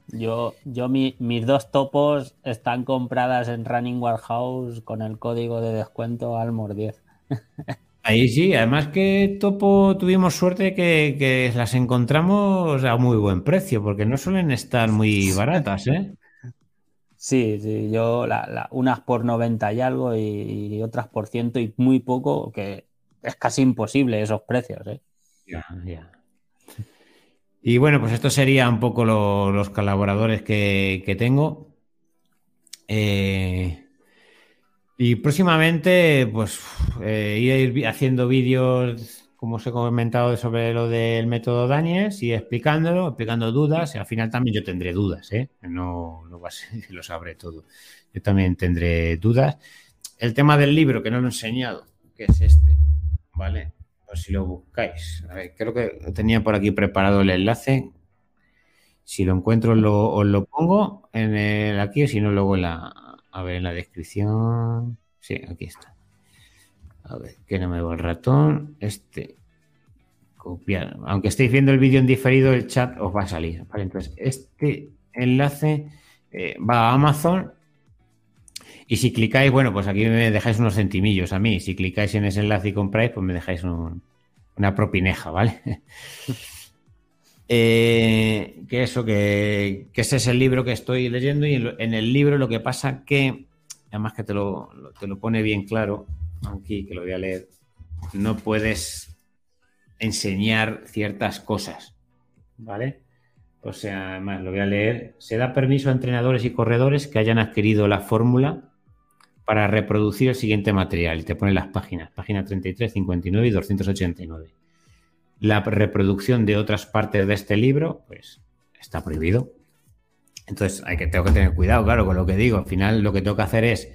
Speaker 2: Yo, yo mis dos topos están compradas en Running Warehouse con el código de descuento Almor10. <laughs>
Speaker 1: Ahí sí, además que topo tuvimos suerte que, las encontramos a muy buen precio, porque no suelen estar muy <laughs> baratas, ¿eh?
Speaker 2: Sí, sí, yo unas por 90 y algo y, y, otras por ciento y muy poco, que es casi imposible esos precios, ¿eh?
Speaker 1: Ya. Y bueno, pues esto sería un poco los colaboradores que, tengo. Eh, y próximamente, pues, eh, ir haciendo vídeos, como os he comentado, sobre lo del método Daniels y explicándolo, explicando dudas. Y al final también yo tendré dudas, ¿eh? No, no va que lo sabré todo. Yo también tendré dudas. El tema del libro, que no lo he enseñado, que es este, ¿vale? Si lo buscáis. creo que tenía por aquí preparado el enlace. Si lo encuentro, lo, os lo pongo en el aquí, si no, luego la, a ver, en la descripción. Sí, aquí está. A ver, que no me va el ratón. Este. Copiar. Aunque estéis viendo el vídeo en diferido, el chat os va a salir. Vale, entonces, este enlace eh, va a Amazon y si clicáis, bueno, pues aquí me dejáis unos centimillos a mí. Si clicáis en ese enlace y compráis, pues me dejáis una propineja, ¿vale? <laughs> eh, que eso, que, ese es el libro que estoy leyendo y en, el libro lo que pasa que, además que te lo, te lo pone bien claro, aquí que lo voy a leer, no puedes enseñar ciertas cosas, ¿vale? O sea, además lo voy a leer. Se da permiso a entrenadores y corredores que hayan adquirido la fórmula para reproducir el siguiente material. Y te pone las páginas, página 33, 59 y 289. La reproducción de otras partes de este libro, pues está prohibido. Entonces, hay que, tengo que tener cuidado, claro, con lo que digo. Al final, lo que tengo que hacer es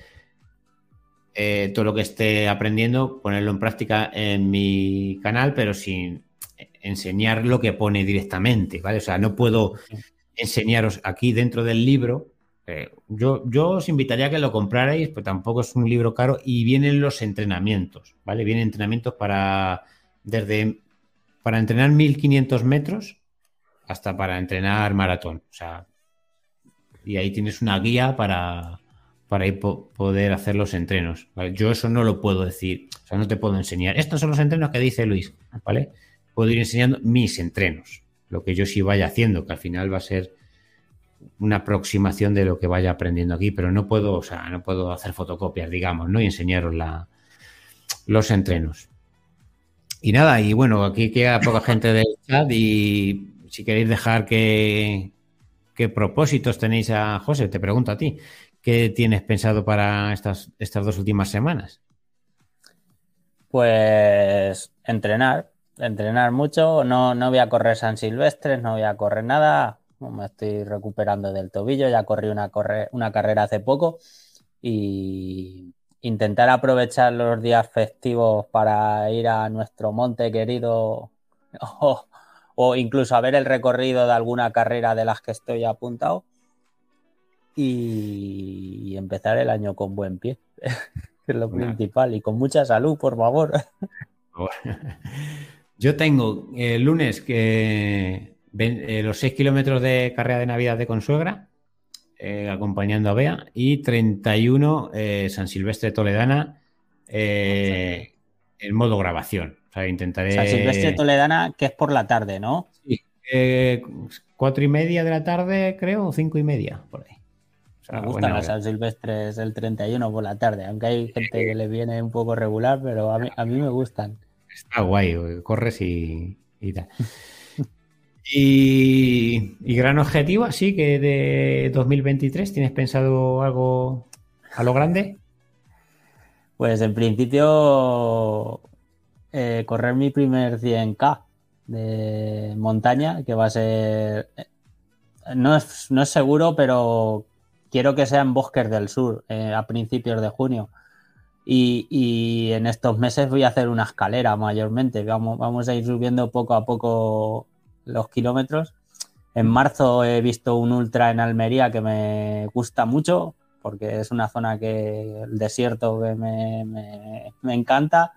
Speaker 1: eh, todo lo que esté aprendiendo, ponerlo en práctica en mi canal, pero sin enseñar lo que pone directamente, ¿vale? O sea, no puedo enseñaros aquí dentro del libro eh, yo, yo os invitaría a que lo comprarais, pues tampoco es un libro caro y vienen los entrenamientos, ¿vale? Vienen entrenamientos para desde para entrenar 1500 metros hasta para entrenar maratón. O sea, y ahí tienes una guía para, para ir poder hacer los entrenos. Yo eso no lo puedo decir, o sea, no te puedo enseñar. Estos son los entrenos que dice Luis, ¿vale? Puedo ir enseñando mis entrenos, lo que yo sí vaya haciendo, que al final va a ser una aproximación de lo que vaya aprendiendo aquí, pero no puedo, o sea, no puedo hacer fotocopias, digamos, ¿no? Y enseñaros la, los entrenos. Y nada, y bueno, aquí queda poca gente del chat y si queréis dejar qué, qué propósitos tenéis a José, te pregunto a ti, ¿qué tienes pensado para estas, estas dos últimas semanas?
Speaker 2: Pues entrenar, entrenar mucho, no, no voy a correr San Silvestre, no voy a correr nada, me estoy recuperando del tobillo, ya corrí una, una carrera hace poco y intentar aprovechar los días festivos para ir a nuestro monte querido <laughs> o, incluso a ver el recorrido de alguna carrera de las que estoy apuntado y, empezar el año con buen pie, <laughs> que es lo principal, y con mucha salud, por favor. <laughs>
Speaker 1: Yo tengo el lunes que eh, los 6 kilómetros de carrera de Navidad de Consuegra, eh, acompañando a Bea, y 31 eh, San Silvestre Toledana en modo grabación. O sea, intentaré.
Speaker 2: San Silvestre Toledana, que es por la tarde, ¿no?
Speaker 1: Sí. cuatro y media de la tarde, creo, o cinco y media, por ahí.
Speaker 2: me gustan las San Silvestres el 31 por la tarde, aunque hay gente que le viene un poco regular, pero a mí, a mí me gustan.
Speaker 1: Está guay, corres y, y tal. Y, gran objetivo, así que de 2023, ¿tienes pensado algo a lo grande?
Speaker 2: Pues en principio eh, correr mi primer 100K de montaña, que va a ser... Eh, no es, no es seguro, pero quiero que sea en Bosques del Sur, eh, a principios de junio. Y, y, en estos meses voy a hacer una escalera mayormente. Vamos, vamos a ir subiendo poco a poco los kilómetros. En marzo he visto un ultra en Almería que me gusta mucho porque es una zona que el desierto que me, me, encanta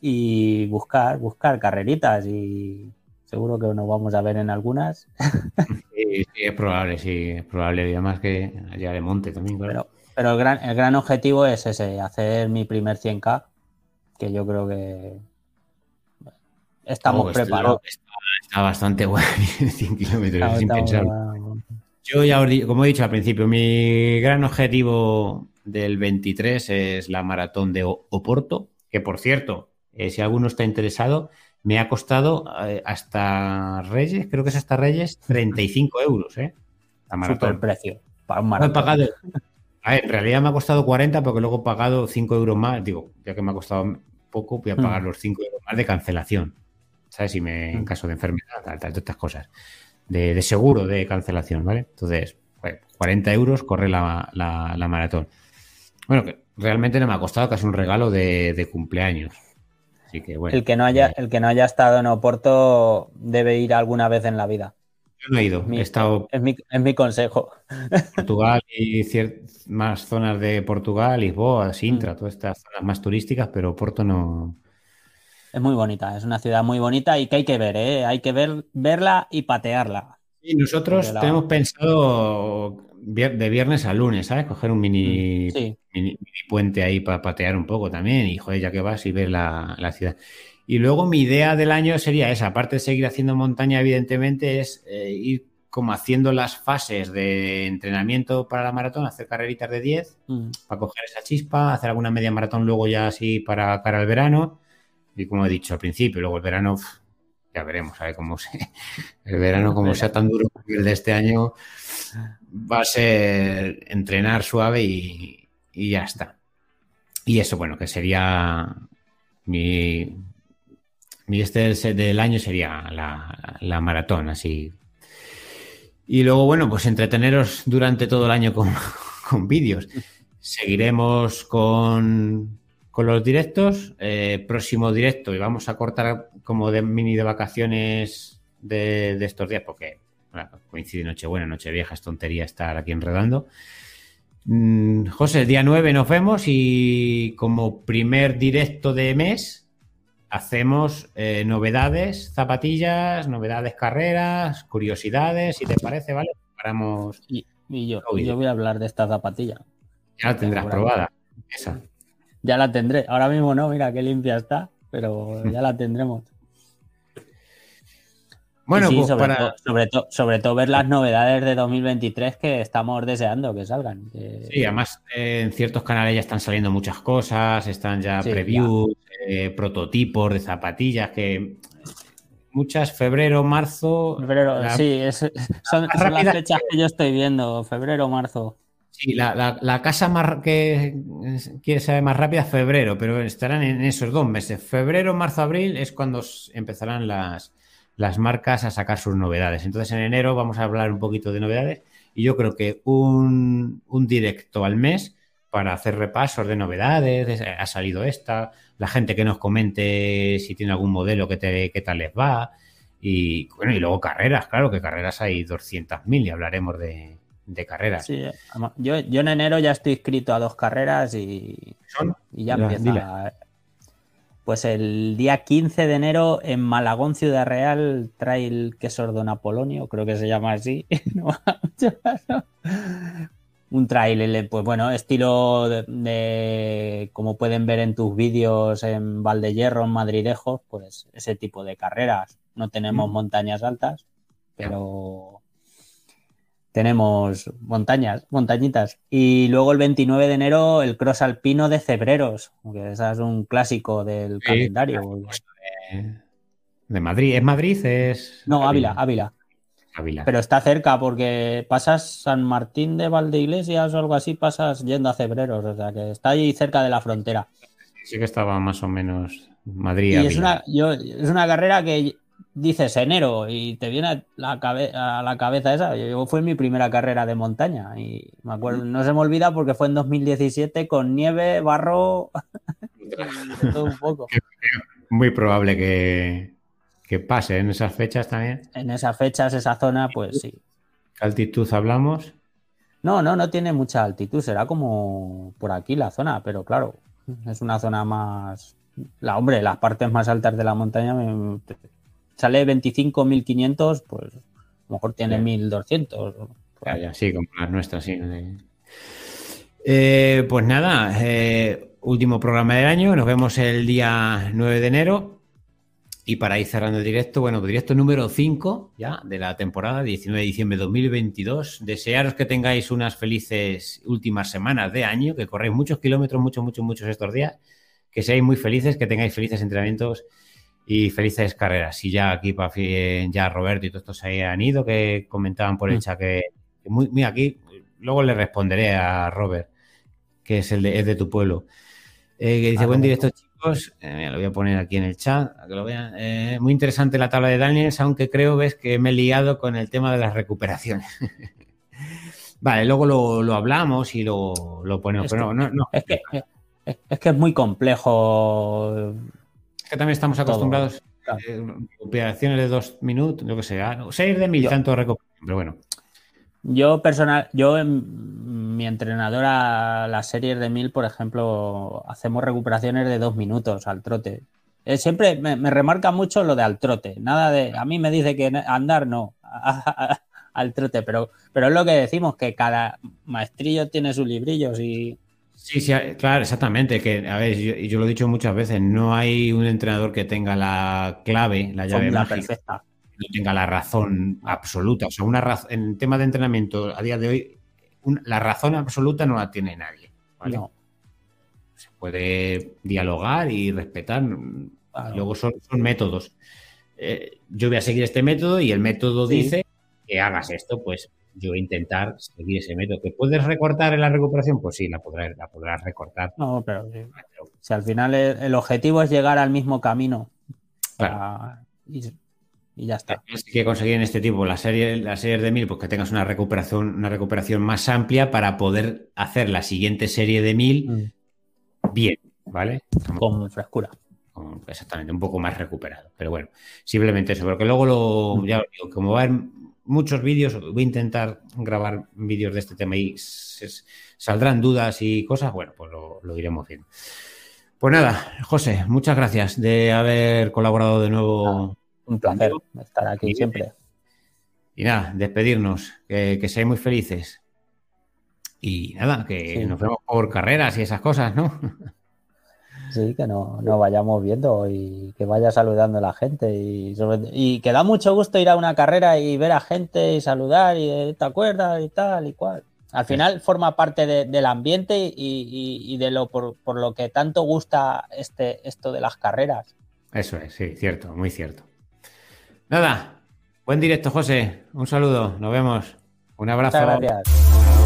Speaker 2: y buscar, buscar carreritas y seguro que nos vamos a ver en algunas. <laughs>
Speaker 1: Sí, es probable, sí, es probable. Y además que allá de monte también,
Speaker 2: Pero, pero el, gran, el gran objetivo es ese, hacer mi primer 100K, que yo creo que estamos preparados.
Speaker 1: Está bastante <laughs> bueno, 100 kilómetros, es impensable. Yo ya, como he dicho al principio, mi gran objetivo del 23 es la maratón de Oporto, que por cierto, eh, si alguno está interesado, me ha costado eh, hasta Reyes, creo que es hasta Reyes, <laughs> 35 euros, ¿eh?
Speaker 2: Super precio
Speaker 1: para un maratón. en realidad me ha costado 40 porque luego he pagado 5 euros más. Digo, ya que me ha costado poco, voy a pagar mm. los 5 euros más de cancelación. ¿Sabes? Si me, en mm. caso de enfermedad, tal, tal, todas estas cosas. De, seguro de cancelación, ¿vale? Entonces, 40 euros corre la, maratón. Bueno, que realmente no me ha costado casi un regalo de, cumpleaños. Así que bueno.
Speaker 2: El que, no haya, el que no haya estado en Oporto debe ir alguna vez en la vida.
Speaker 1: Yo no he ido, he estado.
Speaker 2: Es mi, es mi consejo.
Speaker 1: Portugal y más zonas de Portugal, Lisboa, Sintra, mm. todas estas zonas más turísticas, pero Porto no.
Speaker 2: Es muy bonita, es una ciudad muy bonita y que hay que ver, ¿eh? Hay que ver, verla y patearla.
Speaker 1: Y nosotros tenemos pensado de viernes a lunes, ¿sabes? Coger un mini, mm, puente ahí para patear un poco también y, joder, ya que vas y ves la, la ciudad. Y luego mi idea del año sería esa, aparte de seguir haciendo montaña, evidentemente, es eh, ir como haciendo las fases de entrenamiento para la maratón, hacer carreritas de 10 mm. para coger esa chispa, hacer alguna media maratón luego ya así para cara al verano. Y como he dicho al principio, luego el verano, ya veremos, a ver cómo se. <laughs> El verano, como sea tan duro como el de este año, va a ser entrenar suave y, y ya está. Y eso, bueno, que sería mi, mi este del año sería la, maratón, así. Y luego, bueno, pues entreteneros durante todo el año con, <laughs> vídeos. Seguiremos con, los directos. Eh, próximo directo, y vamos a cortar como de mini de vacaciones de, estos días, porque coincide Nochebuena, Nochevieja, es tontería estar aquí enredando. Mm, José, el día 9 nos vemos y como primer directo de mes hacemos eh, novedades, zapatillas, novedades, carreras, curiosidades, si te parece, ¿vale?
Speaker 2: Paramos. Y, yo, yo voy a hablar de esta zapatilla.
Speaker 1: Ya la tendrás probada, esa.
Speaker 2: Ya la tendré. Ahora mismo no, mira qué limpia está, pero ya la tendremos. Bueno, pues sobre, todo, sobre, todo ver las novedades de 2023 que estamos deseando que salgan.
Speaker 1: Sí, además eh, en ciertos canales ya están saliendo muchas cosas, están ya previews, eh, prototipos de zapatillas que muchas, febrero, marzo.
Speaker 2: Febrero, sí, son, las fechas que yo estoy viendo, febrero, marzo.
Speaker 1: Sí, la, casa más que quiere ser más rápida, febrero, pero estarán en esos dos meses. Febrero, marzo, abril es cuando empezarán las, las marcas a sacar sus novedades. Entonces en enero vamos a hablar un poquito de novedades y yo creo que un, un directo al mes para hacer repasos de novedades, ha salido esta, la gente que nos comente si tiene algún modelo que qué tal les va. Y bueno, y luego carreras, claro, que carreras hay 200.000 y hablaremos de, carreras.
Speaker 2: Sí, yo, yo, en enero ya estoy inscrito a dos carreras y, y ya empieza. Pues el día 15 de enero en Malagón, Ciudad Real, Trail Quesordo Napolonio, creo que se llama así. <laughs> un trail, pues bueno, estilo de, como pueden ver en tus vídeos en Valdehierro, en Madridejos, pues ese tipo de carreras. No tenemos mm. montañas altas, pero tenemos montañas, montañitas. Y luego el 29 de enero el cross alpino de Cebreros, que ese es un clásico del calendario.
Speaker 1: De, Madrid, ¿es Madrid? Es
Speaker 2: no, Ávila, Ávila. Pero está cerca porque pasas San Martín de Valdeiglesias o algo así, pasas yendo a Cebreros, o sea que está ahí cerca de la frontera.
Speaker 1: Sí que estaba más o menos Madrid.
Speaker 2: Y es una, yo, es una carrera que dices enero y te viene a la, a la cabeza esa. Yo, fue mi primera carrera de montaña y me acuerdo, no se me olvida porque fue en 2017 con nieve, barro, <laughs>
Speaker 1: todo un poco. Muy probable que, que pase en esas fechas también.
Speaker 2: En esas fechas, esa zona, pues sí.
Speaker 1: ¿Qué altitud hablamos?
Speaker 2: No, no, no tiene mucha altitud, será como por aquí la zona, pero claro, es una zona más... La hombre, las partes más altas de la montaña me... sale 25.500, pues a lo mejor tiene 1.200.
Speaker 1: sí, como las nuestras, sí. Eh, pues nada, eh, último programa del año, nos vemos el día 9 de enero y para ir cerrando el directo, bueno, directo número 5 ya de la temporada, 19 de diciembre de 2022. Desearos que tengáis unas felices últimas semanas de año, que corréis muchos kilómetros, muchos, muchos, muchos estos días, que seáis muy felices, que tengáis felices entrenamientos y felices carreras. Y ya aquí ya Roberto y todos estos se han ido, que comentaban por el mm. chat que, muy, mira, aquí luego le responderé a Robert, que es el de, es de tu pueblo. Eh, que dice, ah, buen directo chicos, eh, lo voy a poner aquí en el chat, que lo vean. Eh, muy interesante la tabla de Daniels, aunque creo ves que me he liado con el tema de las recuperaciones. <laughs> vale, luego lo, hablamos y lo, ponemos, pero no, no,
Speaker 2: Es que, es que es muy complejo
Speaker 1: que también estamos acostumbrados a operaciones de dos minutos, lo que sea, seis de mil, tanto recuperación, pero bueno.
Speaker 2: Yo personal, yo en mi entrenadora, las series de mil, por ejemplo, hacemos recuperaciones de dos minutos al trote. Eh, siempre me, remarca mucho lo de al trote. Nada de, a mí me dice que andar no, <laughs> al trote, pero, pero es lo que decimos, que cada maestrillo tiene sus librillos y
Speaker 1: Sí, sí, claro, exactamente. Que, a ver, yo, yo, lo he dicho muchas veces, no hay un entrenador que tenga la clave, la llave mágica, perfecta. no tenga la razón absoluta. O sea, una razón, en tema de entrenamiento a día de hoy, la razón absoluta no la tiene nadie. No. Se puede dialogar y respetar. Luego son, métodos. Eh, yo voy a seguir este método y el método dice que hagas esto, pues yo voy a intentar seguir ese método. ¿Que puedes recortar en la recuperación? Pues sí, la podrás, la podrás recortar.
Speaker 2: No, pero si al final el, objetivo es llegar al mismo camino. y, ya está.
Speaker 1: Tienes que conseguir en este tipo la serie, las series de mil, pues que tengas una recuperación, una recuperación más amplia para poder hacer la siguiente serie de mil mm. bien, ¿vale?
Speaker 2: Con frescura.
Speaker 1: exactamente, un poco más recuperado. Pero bueno, simplemente eso, porque luego lo, ya digo, como va a muchos vídeos, voy a intentar grabar vídeos de este tema y saldrán dudas y cosas, bueno, pues lo, iremos viendo. Pues nada, José, muchas gracias de haber colaborado de nuevo.
Speaker 2: un placer estar aquí siempre.
Speaker 1: Y nada, despedirnos, que, que seáis muy felices. Y nada, que nos vemos por carreras y esas cosas, ¿no? <laughs>
Speaker 2: Sí, que no, vayamos viendo y que vaya saludando a la gente. Y, y que da mucho gusto ir a una carrera y ver a gente y saludar y te acuerdas y tal y cual. Al final forma parte del ambiente y, de lo por, lo que tanto gusta este, esto de las carreras.
Speaker 1: Eso es, sí, cierto, muy cierto. Nada, buen directo, José. Un saludo, nos vemos. Un abrazo.
Speaker 2: Muchas gracias.